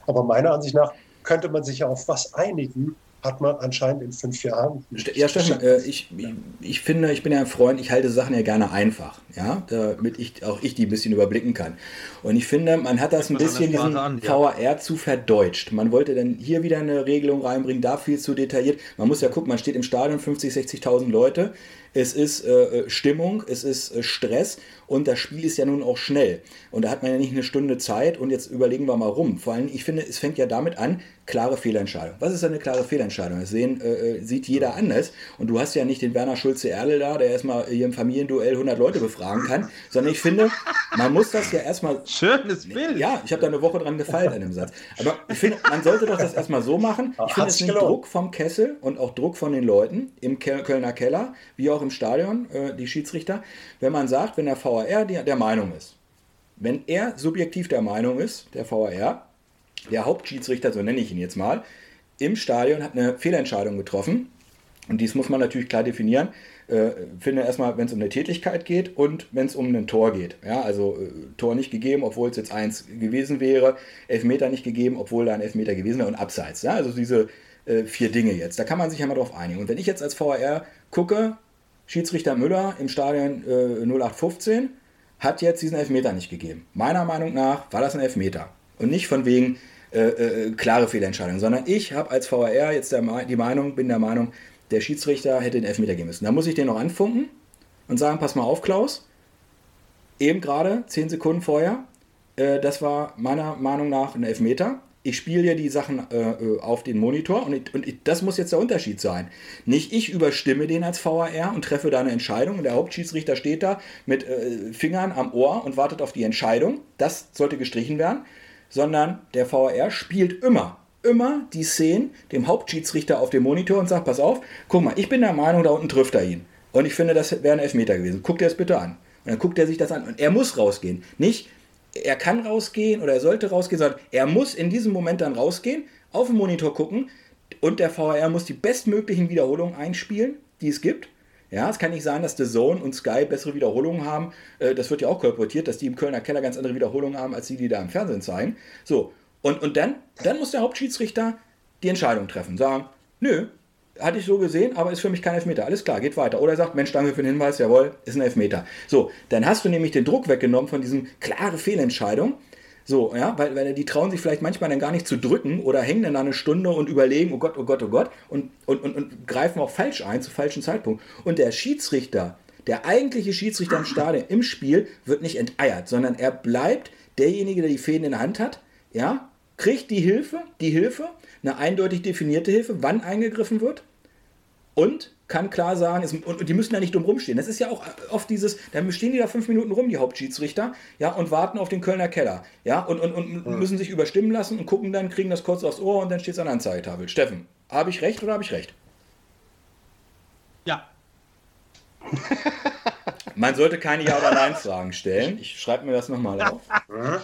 Aber meiner Ansicht nach könnte man sich ja auf was einigen, hat man anscheinend in fünf Jahren. Ja, Steffen, äh, ich, ich, ich, finde, ich bin ja ein Freund, ich halte Sachen ja gerne einfach, ja, damit ich auch ich die ein bisschen überblicken kann. Und ich finde, man hat das ein bisschen diesen an, ja. VAR zu verdeutscht. Man wollte dann hier wieder eine Regelung reinbringen, da viel zu detailliert. Man muss ja gucken, man steht im Stadion 50, 60.000 Leute es ist äh, äh, Stimmung, es ist äh, Stress und das Spiel ist ja nun auch schnell. Und da hat man ja nicht eine Stunde Zeit und jetzt überlegen wir mal rum. Vor allem, ich finde, es fängt ja damit an, klare Fehlentscheidung. Was ist eine klare Fehlentscheidung? Das sehen, äh, äh, sieht jeder anders. Und du hast ja nicht den Werner Schulze-Erl da, der erstmal hier im Familienduell 100 Leute befragen kann, sondern ich finde, man muss das ja erstmal. Schönes Bild. Ja, ich habe da eine Woche dran gefeilt an dem Satz. Aber ich finde, man sollte doch das erstmal so machen. Ich finde, es nimmt Druck vom Kessel und auch Druck von den Leuten im Kölner Keller, wie auch im Stadion, äh, die Schiedsrichter, wenn man sagt, wenn der VAR der Meinung ist, wenn er subjektiv der Meinung ist, der VAR, der Hauptschiedsrichter, so nenne ich ihn jetzt mal, im Stadion hat eine Fehlentscheidung getroffen. Und dies muss man natürlich klar definieren. Äh, finde erstmal, wenn es um eine Tätigkeit geht und wenn es um ein Tor geht. Ja, also äh, Tor nicht gegeben, obwohl es jetzt eins gewesen wäre, Elfmeter nicht gegeben, obwohl da ein Elfmeter gewesen wäre und Abseits. Ja, also diese äh, vier Dinge jetzt. Da kann man sich ja mal drauf einigen. Und wenn ich jetzt als VAR gucke, Schiedsrichter Müller im Stadion äh, 0815 hat jetzt diesen Elfmeter nicht gegeben. Meiner Meinung nach war das ein Elfmeter. Und nicht von wegen, äh, äh, klare Fehlentscheidung, sondern ich habe als VAR jetzt der, die Meinung, bin der Meinung, der Schiedsrichter hätte den Elfmeter geben müssen. Da muss ich den noch anfunken und sagen, pass mal auf, Klaus, eben gerade, zehn Sekunden vorher, äh, das war meiner Meinung nach ein Elfmeter. Ich spiele ja die Sachen äh, äh, auf den Monitor und, ich, und ich, das muss jetzt der Unterschied sein. Nicht ich überstimme den als VAR und treffe da eine Entscheidung und der Hauptschiedsrichter steht da mit äh, Fingern am Ohr und wartet auf die Entscheidung. Das sollte gestrichen werden sondern der VAR spielt immer, immer die Szenen dem Hauptschiedsrichter auf dem Monitor und sagt, pass auf, guck mal, ich bin der Meinung, da unten trifft er ihn. Und ich finde, das wäre ein Elfmeter gewesen. Guck dir das bitte an. Und dann guckt er sich das an. Und er muss rausgehen. Nicht, er kann rausgehen oder er sollte rausgehen, sondern er muss in diesem Moment dann rausgehen, auf den Monitor gucken und der VAR muss die bestmöglichen Wiederholungen einspielen, die es gibt. Ja, es kann nicht sein, dass The Zone und Sky bessere Wiederholungen haben. Äh, das wird ja auch kolportiert, dass die im Kölner Keller ganz andere Wiederholungen haben, als die, die da im Fernsehen zeigen. So, und, und dann, dann muss der Hauptschiedsrichter die Entscheidung treffen. Sagen, nö, hatte ich so gesehen, aber ist für mich kein Elfmeter. Alles klar, geht weiter. Oder er sagt, Mensch, danke für den Hinweis, jawohl, ist ein Elfmeter. So, dann hast du nämlich den Druck weggenommen von diesem klare Fehlentscheidung. So, ja, weil, weil die trauen sich vielleicht manchmal dann gar nicht zu drücken oder hängen dann eine Stunde und überlegen, oh Gott, oh Gott, oh Gott, und, und, und, und greifen auch falsch ein, zu falschen Zeitpunkt. Und der Schiedsrichter, der eigentliche Schiedsrichter im Stadion, im Spiel, wird nicht enteiert, sondern er bleibt derjenige, der die Fäden in der Hand hat, ja, kriegt die Hilfe, die Hilfe, eine eindeutig definierte Hilfe, wann eingegriffen wird und kann klar sagen, es, und, und, die müssen da nicht dumm rumstehen. Das ist ja auch oft dieses, dann stehen die da fünf Minuten rum, die Hauptschiedsrichter, ja, und warten auf den Kölner Keller, ja, und, und, und ja. müssen sich überstimmen lassen und gucken dann, kriegen das kurz aufs Ohr und dann steht es an der Anzeigetafel. Steffen, habe ich recht oder habe ich recht? Ja. Man sollte keine Ja- oder Nein-Fragen stellen. Ich schreibe mir das nochmal auf.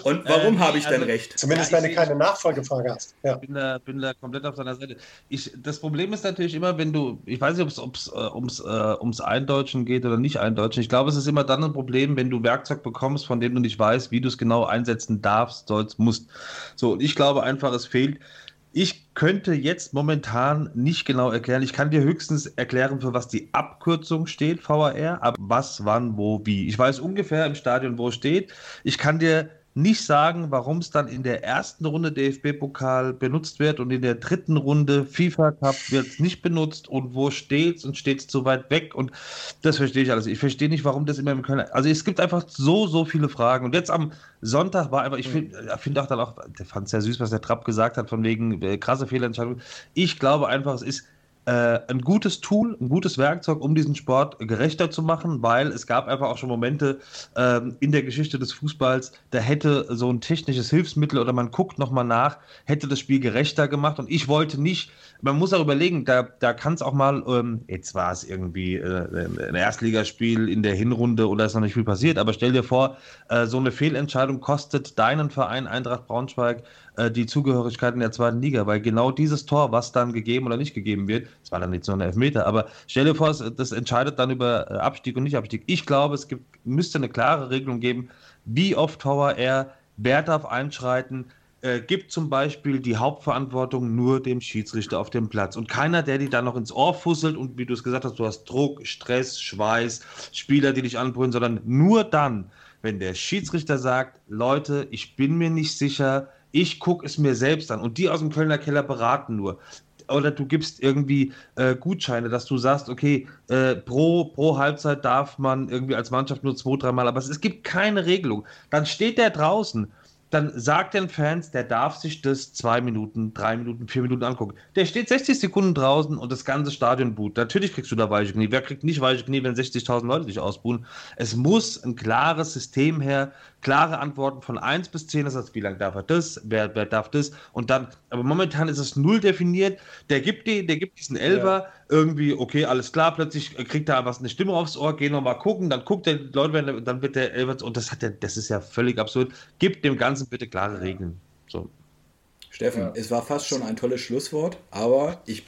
Und warum ähm, habe ich also, denn recht? Zumindest, wenn du keine Nachfolgefrage hast. Ja. Ich bin da, bin da komplett auf deiner Seite. Ich, das Problem ist natürlich immer, wenn du, ich weiß nicht, ob es äh, ums, äh, ums Eindeutschen geht oder nicht Eindeutschen. Ich glaube, es ist immer dann ein Problem, wenn du Werkzeug bekommst, von dem du nicht weißt, wie du es genau einsetzen darfst, sollst, musst. So, und ich glaube einfach, es fehlt ich könnte jetzt momentan nicht genau erklären. Ich kann dir höchstens erklären, für was die Abkürzung steht, VAR, aber was, wann, wo, wie. Ich weiß ungefähr im Stadion, wo es steht. Ich kann dir nicht sagen, warum es dann in der ersten Runde DFB-Pokal benutzt wird und in der dritten Runde FIFA Cup wird es nicht benutzt und wo steht es und steht es zu weit weg und das verstehe ich alles. Ich verstehe nicht, warum das immer im Köln. Also es gibt einfach so, so viele Fragen. Und jetzt am Sonntag war einfach, ich finde mhm. find auch dann auch, der fand es sehr süß, was der Trapp gesagt hat, von wegen äh, krasse Fehlentscheidung. Ich glaube einfach, es ist äh, ein gutes Tool, ein gutes Werkzeug, um diesen Sport gerechter zu machen, weil es gab einfach auch schon Momente ähm, in der Geschichte des Fußballs, da hätte so ein technisches Hilfsmittel oder man guckt nochmal nach, hätte das Spiel gerechter gemacht. Und ich wollte nicht, man muss auch überlegen, da, da kann es auch mal, ähm, jetzt war es irgendwie äh, ein Erstligaspiel in der Hinrunde oder ist noch nicht viel passiert, aber stell dir vor, äh, so eine Fehlentscheidung kostet deinen Verein Eintracht Braunschweig äh, die Zugehörigkeit in der zweiten Liga, weil genau dieses Tor, was dann gegeben oder nicht gegeben wird, das war dann nicht so ein Elfmeter, aber stell dir vor, das entscheidet dann über äh, Abstieg und Nicht-Abstieg. Ich glaube, es gibt, müsste eine klare Regelung geben, wie oft VAR, wer darf einschreiten, äh, gibt zum Beispiel die Hauptverantwortung nur dem Schiedsrichter auf dem Platz und keiner, der die dann noch ins Ohr fusselt und wie du es gesagt hast, du hast Druck, Stress, Schweiß, Spieler, die dich anbrüllen, sondern nur dann, wenn der Schiedsrichter sagt, Leute, ich bin mir nicht sicher, ich gucke es mir selbst an und die aus dem Kölner Keller beraten nur oder du gibst irgendwie äh, Gutscheine, dass du sagst, okay, äh, pro, pro Halbzeit darf man irgendwie als Mannschaft nur zwei, dreimal, aber es gibt keine Regelung. Dann steht der draußen dann sagt den Fans, der darf sich das zwei Minuten, drei Minuten, vier Minuten angucken. Der steht 60 Sekunden draußen und das ganze Stadion boot. Natürlich kriegst du da weiche Knie. Wer kriegt nicht weiche Knie, wenn 60.000 Leute dich ausbuhen? Es muss ein klares System her, klare Antworten von 1 bis 10. Das heißt, wie lange darf er das, wer, wer darf das? Und dann, aber momentan ist es null definiert. Der gibt, die, der gibt diesen Elfer, ja. irgendwie, okay, alles klar, plötzlich kriegt er was eine Stimme aufs Ohr, gehen wir mal gucken, dann guckt der Leute, dann wird der Elfer, und das hat der, das ist ja völlig absurd. Gibt dem Ganzen bitte klare Regeln. So. Steffen, ja. es war fast schon ein tolles Schlusswort, aber ich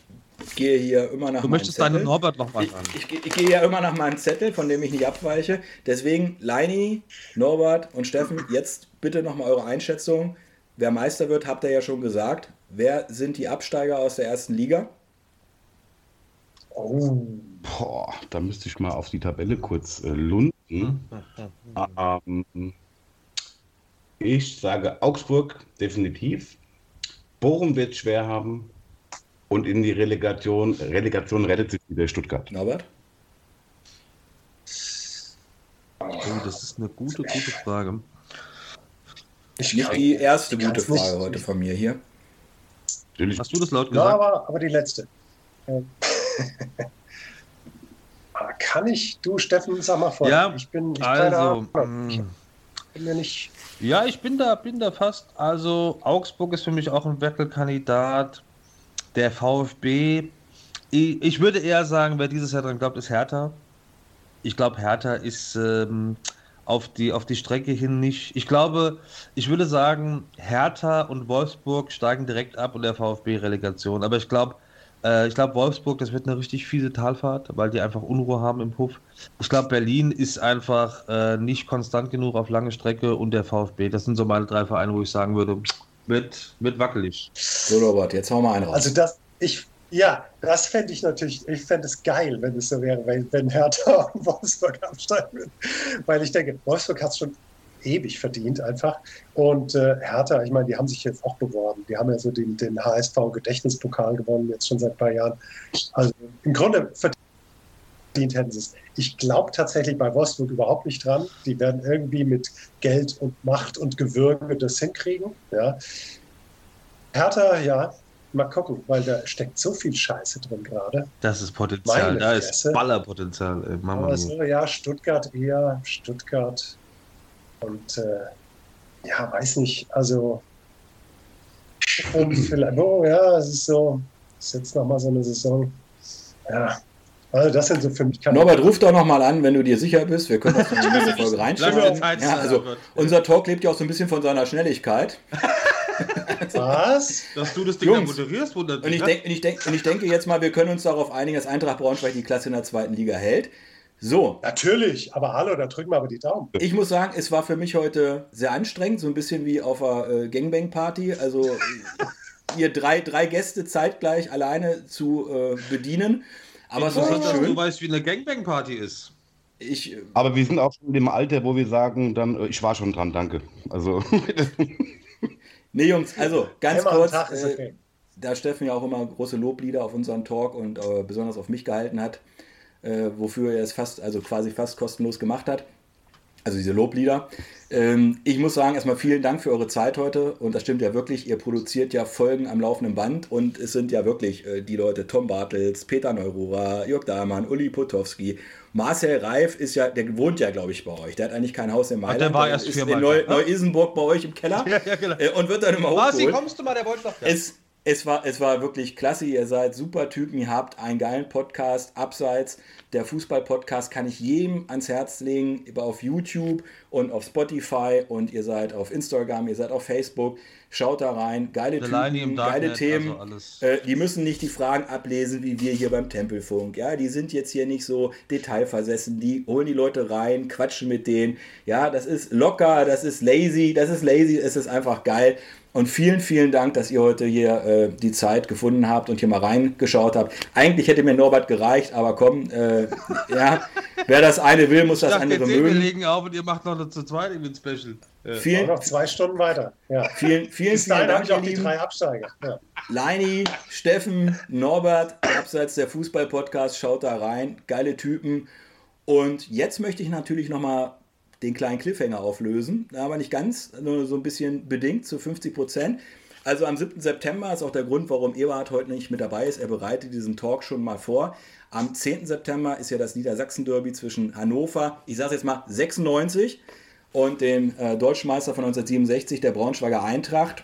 gehe hier immer nach Du möchtest deinen Norbert noch mal an. Ich, ich, ich, gehe ja immer nach meinem Zettel, von dem ich nicht abweiche. Deswegen, Leini, Norbert und Steffen, jetzt bitte noch mal eure Einschätzung. Wer Meister wird, habt ihr ja schon gesagt. Wer sind die Absteiger aus der ersten Liga? Oh. Boah, da müsste ich mal auf die Tabelle kurz äh, lunden. ähm, ich sage Augsburg definitiv. Bochum wird schwer haben. Und in die Relegation, Relegation rettet sich wieder Stuttgart. Norbert? Oh, das ist eine gute, gute Frage. Ich Nicht die erste gute Frage heute von mir hier. Hast du das laut gesagt? Ja, aber, aber die letzte. Kann ich, du Steffen, sag mal vor. Ja, ich bin, ich also, mm. ich bin mir nicht. Ja, ich bin da, bin da fast. Also Augsburg ist für mich auch ein Wettelkandidat. Der VfB, ich, ich, würde eher sagen, wer dieses Jahr dran glaubt, ist Hertha. Ich glaube, Hertha ist ähm, auf, die, auf die Strecke hin nicht. Ich glaube, ich würde sagen, Hertha und Wolfsburg steigen direkt ab und der VfB Relegation. Aber ich glaube, äh, ich glaube, Wolfsburg, das wird eine richtig fiese Talfahrt, weil die einfach Unruhe haben im Puff. Ich glaube, Berlin ist einfach äh, nicht konstant genug auf lange Strecke und der VfB. Das sind so meine drei Vereine, wo ich sagen würde, wird, wird wackelig. So, Robert, jetzt hauen wir einen raus. Also das, ich, ja, das fände ich natürlich, ich fände es geil, wenn es so wäre, wenn, wenn Hertha und Wolfsburg absteigen würden. Weil ich denke, Wolfsburg hat es schon ewig verdient einfach. Und äh, Hertha, ich meine, die haben sich jetzt auch beworben. Die haben ja so den, den HSV-Gedächtnispokal gewonnen, jetzt schon seit ein paar Jahren. Also im Grunde verdient hätten sie es. Ich glaube tatsächlich bei Wolfsburg überhaupt nicht dran. Die werden irgendwie mit Geld und Macht und Gewürge das hinkriegen. Ja. Hertha, ja, mal gucken, weil da steckt so viel Scheiße drin gerade. Das ist Potenzial, Meine da Fresse. ist Ballerpotenzial. Ey, so, ja, Stuttgart eher, Stuttgart und äh, ja, weiß nicht, also um vielleicht, oh ja, es ist so, es ist jetzt nochmal so eine Saison. Ja, also das sind so für mich keine Norbert, ruf doch nochmal an, wenn du dir sicher bist. Wir können das in die nächste Folge reinschreiben. Ja, also, unser Talk lebt ja auch so ein bisschen von seiner Schnelligkeit. Was? Dass du das Ding Jungs, moderierst, wundert und ich, denk, und, ich denk, und ich denke jetzt mal, wir können uns darauf einigen, dass Eintracht Braunschweig die Klasse in der zweiten Liga hält. So. Natürlich, aber hallo, da drücken wir aber die Daumen. Ich muss sagen, es war für mich heute sehr anstrengend, so ein bisschen wie auf einer äh, Gangbang-Party. Also ihr drei, drei Gäste zeitgleich alleine zu äh, bedienen. Aber es war schön. Du weißt, wie eine Gangbang-Party ist. Ich, aber wir sind auch schon in dem Alter, wo wir sagen, dann, äh, ich war schon dran, danke. Also. nee, Jungs, also ganz Einmal kurz. Äh, da Steffen ja auch immer große Loblieder auf unseren Talk und äh, besonders auf mich gehalten hat, äh, wofür er es fast, also quasi fast kostenlos gemacht hat. Also diese Loblieder. Ähm, ich muss sagen, erstmal vielen Dank für eure Zeit heute. Und das stimmt ja wirklich, ihr produziert ja Folgen am laufenden Band. Und es sind ja wirklich äh, die Leute Tom Bartels, Peter Neurora, Jörg Dahlmann, Uli Potowski. Marcel Reif ist ja, der wohnt ja, glaube ich, bei euch. Der hat eigentlich kein Haus in Mailand. Ach, der war erst ist in Neu, Neu-Isenburg bei euch im Keller. Ja, ja, genau. Äh, und wird dann immer hochgeholt. Marci, kommst du mal, der wollte doch. Ja. Es, es war, es war wirklich klasse. Ihr seid super Typen. Ihr habt einen geilen Podcast abseits. Der Fußball-Podcast kann ich jedem ans Herz legen. Auf YouTube und auf Spotify. Und ihr seid auf Instagram, ihr seid auf Facebook. Schaut da rein. Geile Typen, geile Themen. Also äh, die müssen nicht die Fragen ablesen, wie wir hier beim Tempelfunk. Ja, die sind jetzt hier nicht so detailversessen. Die holen die Leute rein, quatschen mit denen. Ja, das ist locker, das ist lazy, das ist lazy, es ist einfach geil. Und vielen, vielen Dank, dass ihr heute hier äh, die Zeit gefunden habt und hier mal reingeschaut habt. Eigentlich hätte mir Norbert gereicht, aber komm, äh, ja, wer das eine will, muss das dachte, andere sehen, Wir mögen. legen auf und ihr macht noch eine zu zweit Event Special. Ja. Vielen, noch zwei Stunden weiter. Ja. vielen, vielen, Bis vielen Dank, ich auch die drei Absteiger. Ja. Leini, Steffen, Norbert, abseits der Fußball-Podcast, schaut da rein. Geile Typen. Und jetzt möchte ich natürlich nochmal den kleinen Cliffhanger auflösen. Aber nicht ganz, nur so ein bisschen bedingt zu 50 Prozent. Also am 7. September ist auch der Grund, warum Eberhard heute nicht mit dabei ist. Er bereitet diesen Talk schon mal vor. Am 10. September ist ja das Niedersachsen-Derby zwischen Hannover, ich sage jetzt mal 96, und dem äh, Deutschmeister von 1967, der Braunschweiger Eintracht.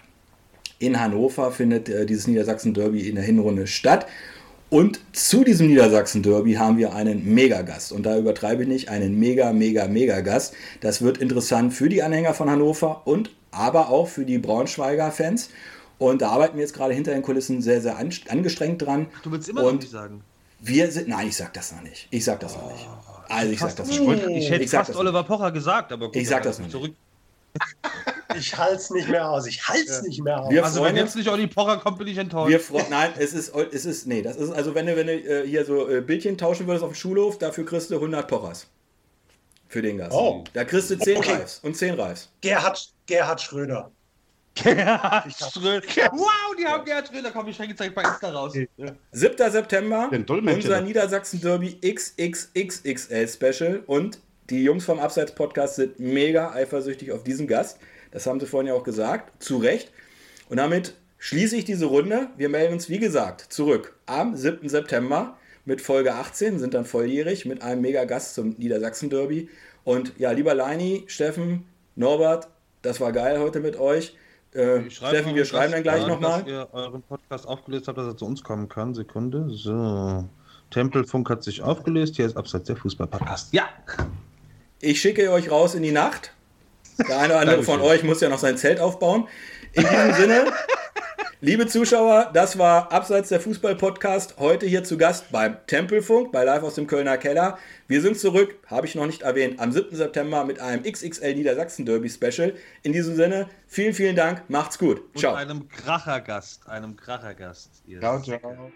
In Hannover findet äh, dieses Niedersachsen-Derby in der Hinrunde statt. Und zu diesem Niedersachsen-Derby haben wir einen Megagast. Und da übertreibe ich nicht, einen mega, mega, mega Gast. Das wird interessant für die Anhänger von Hannover und aber auch für die Braunschweiger Fans. Und da arbeiten wir jetzt gerade hinter den Kulissen sehr, sehr an, angestrengt dran. Du willst immer noch Und nicht sagen. wir sind. Nein, ich sag das noch nicht. Ich sag das noch nicht. Also ich sag das Ich, noch nicht. ich hätte Ich fast das Oliver Pocher gesagt, aber gut, Ich sag das ist nicht. Ich halte es nicht mehr aus. Ich halte es nicht mehr aus. Wir Also wenn Freunde- jetzt nicht Olli Pocher kommt, bin ich enttäuscht. Wir nein, es ist, es ist, nee, das ist, also wenn du, wenn du äh, hier so äh, Bildchen tauschen würdest auf dem Schulhof, dafür kriegst du 100 Pochers. Für den Gast. Oh. Da kriegst du 10 Okay. Reifs und 10 Reifs. Gerhard, Gerhard Schröder. Gerhard Schröder. Wow, die haben Gerhard Schröder. Komm, ich schenke jetzt bei Insta raus. 7. September, unser Niedersachsen-Derby XXXXL Special und die Jungs vom Abseits-Podcast sind mega eifersüchtig auf diesen Gast. Das haben sie vorhin ja auch gesagt, zu Recht. Und damit schließe ich diese Runde. Wir melden uns, wie gesagt, zurück am 7. September mit Folge 18, sind dann volljährig mit einem Mega-Gast zum Niedersachsen-Derby. Und ja, lieber Leini, Steffen, Norbert, das war geil heute mit euch. Äh, Steffen, wir schreiben dann gleich an, nochmal. Dass ihr euren Podcast aufgelöst habt, dass er zu uns kommen kann. Sekunde. So. Tempelfunk hat sich aufgelöst. Hier ist Abseits der Fußball-Podcast. Ja. Ich schicke euch raus in die Nacht. Der eine oder andere von euch muss ja noch sein Zelt aufbauen. In diesem Sinne, liebe Zuschauer, das war Abseits der Fußball-Podcast. Heute hier zu Gast beim Tempelfunk, bei Live aus dem Kölner Keller. Wir sind zurück, habe ich noch nicht erwähnt, am 7. September mit einem XXL Niedersachsen Derby Special. In diesem Sinne, vielen, vielen Dank, macht's gut. Und Ciao. einem Krachergast. Einem Krachergast. Ihr Ciao, ciao.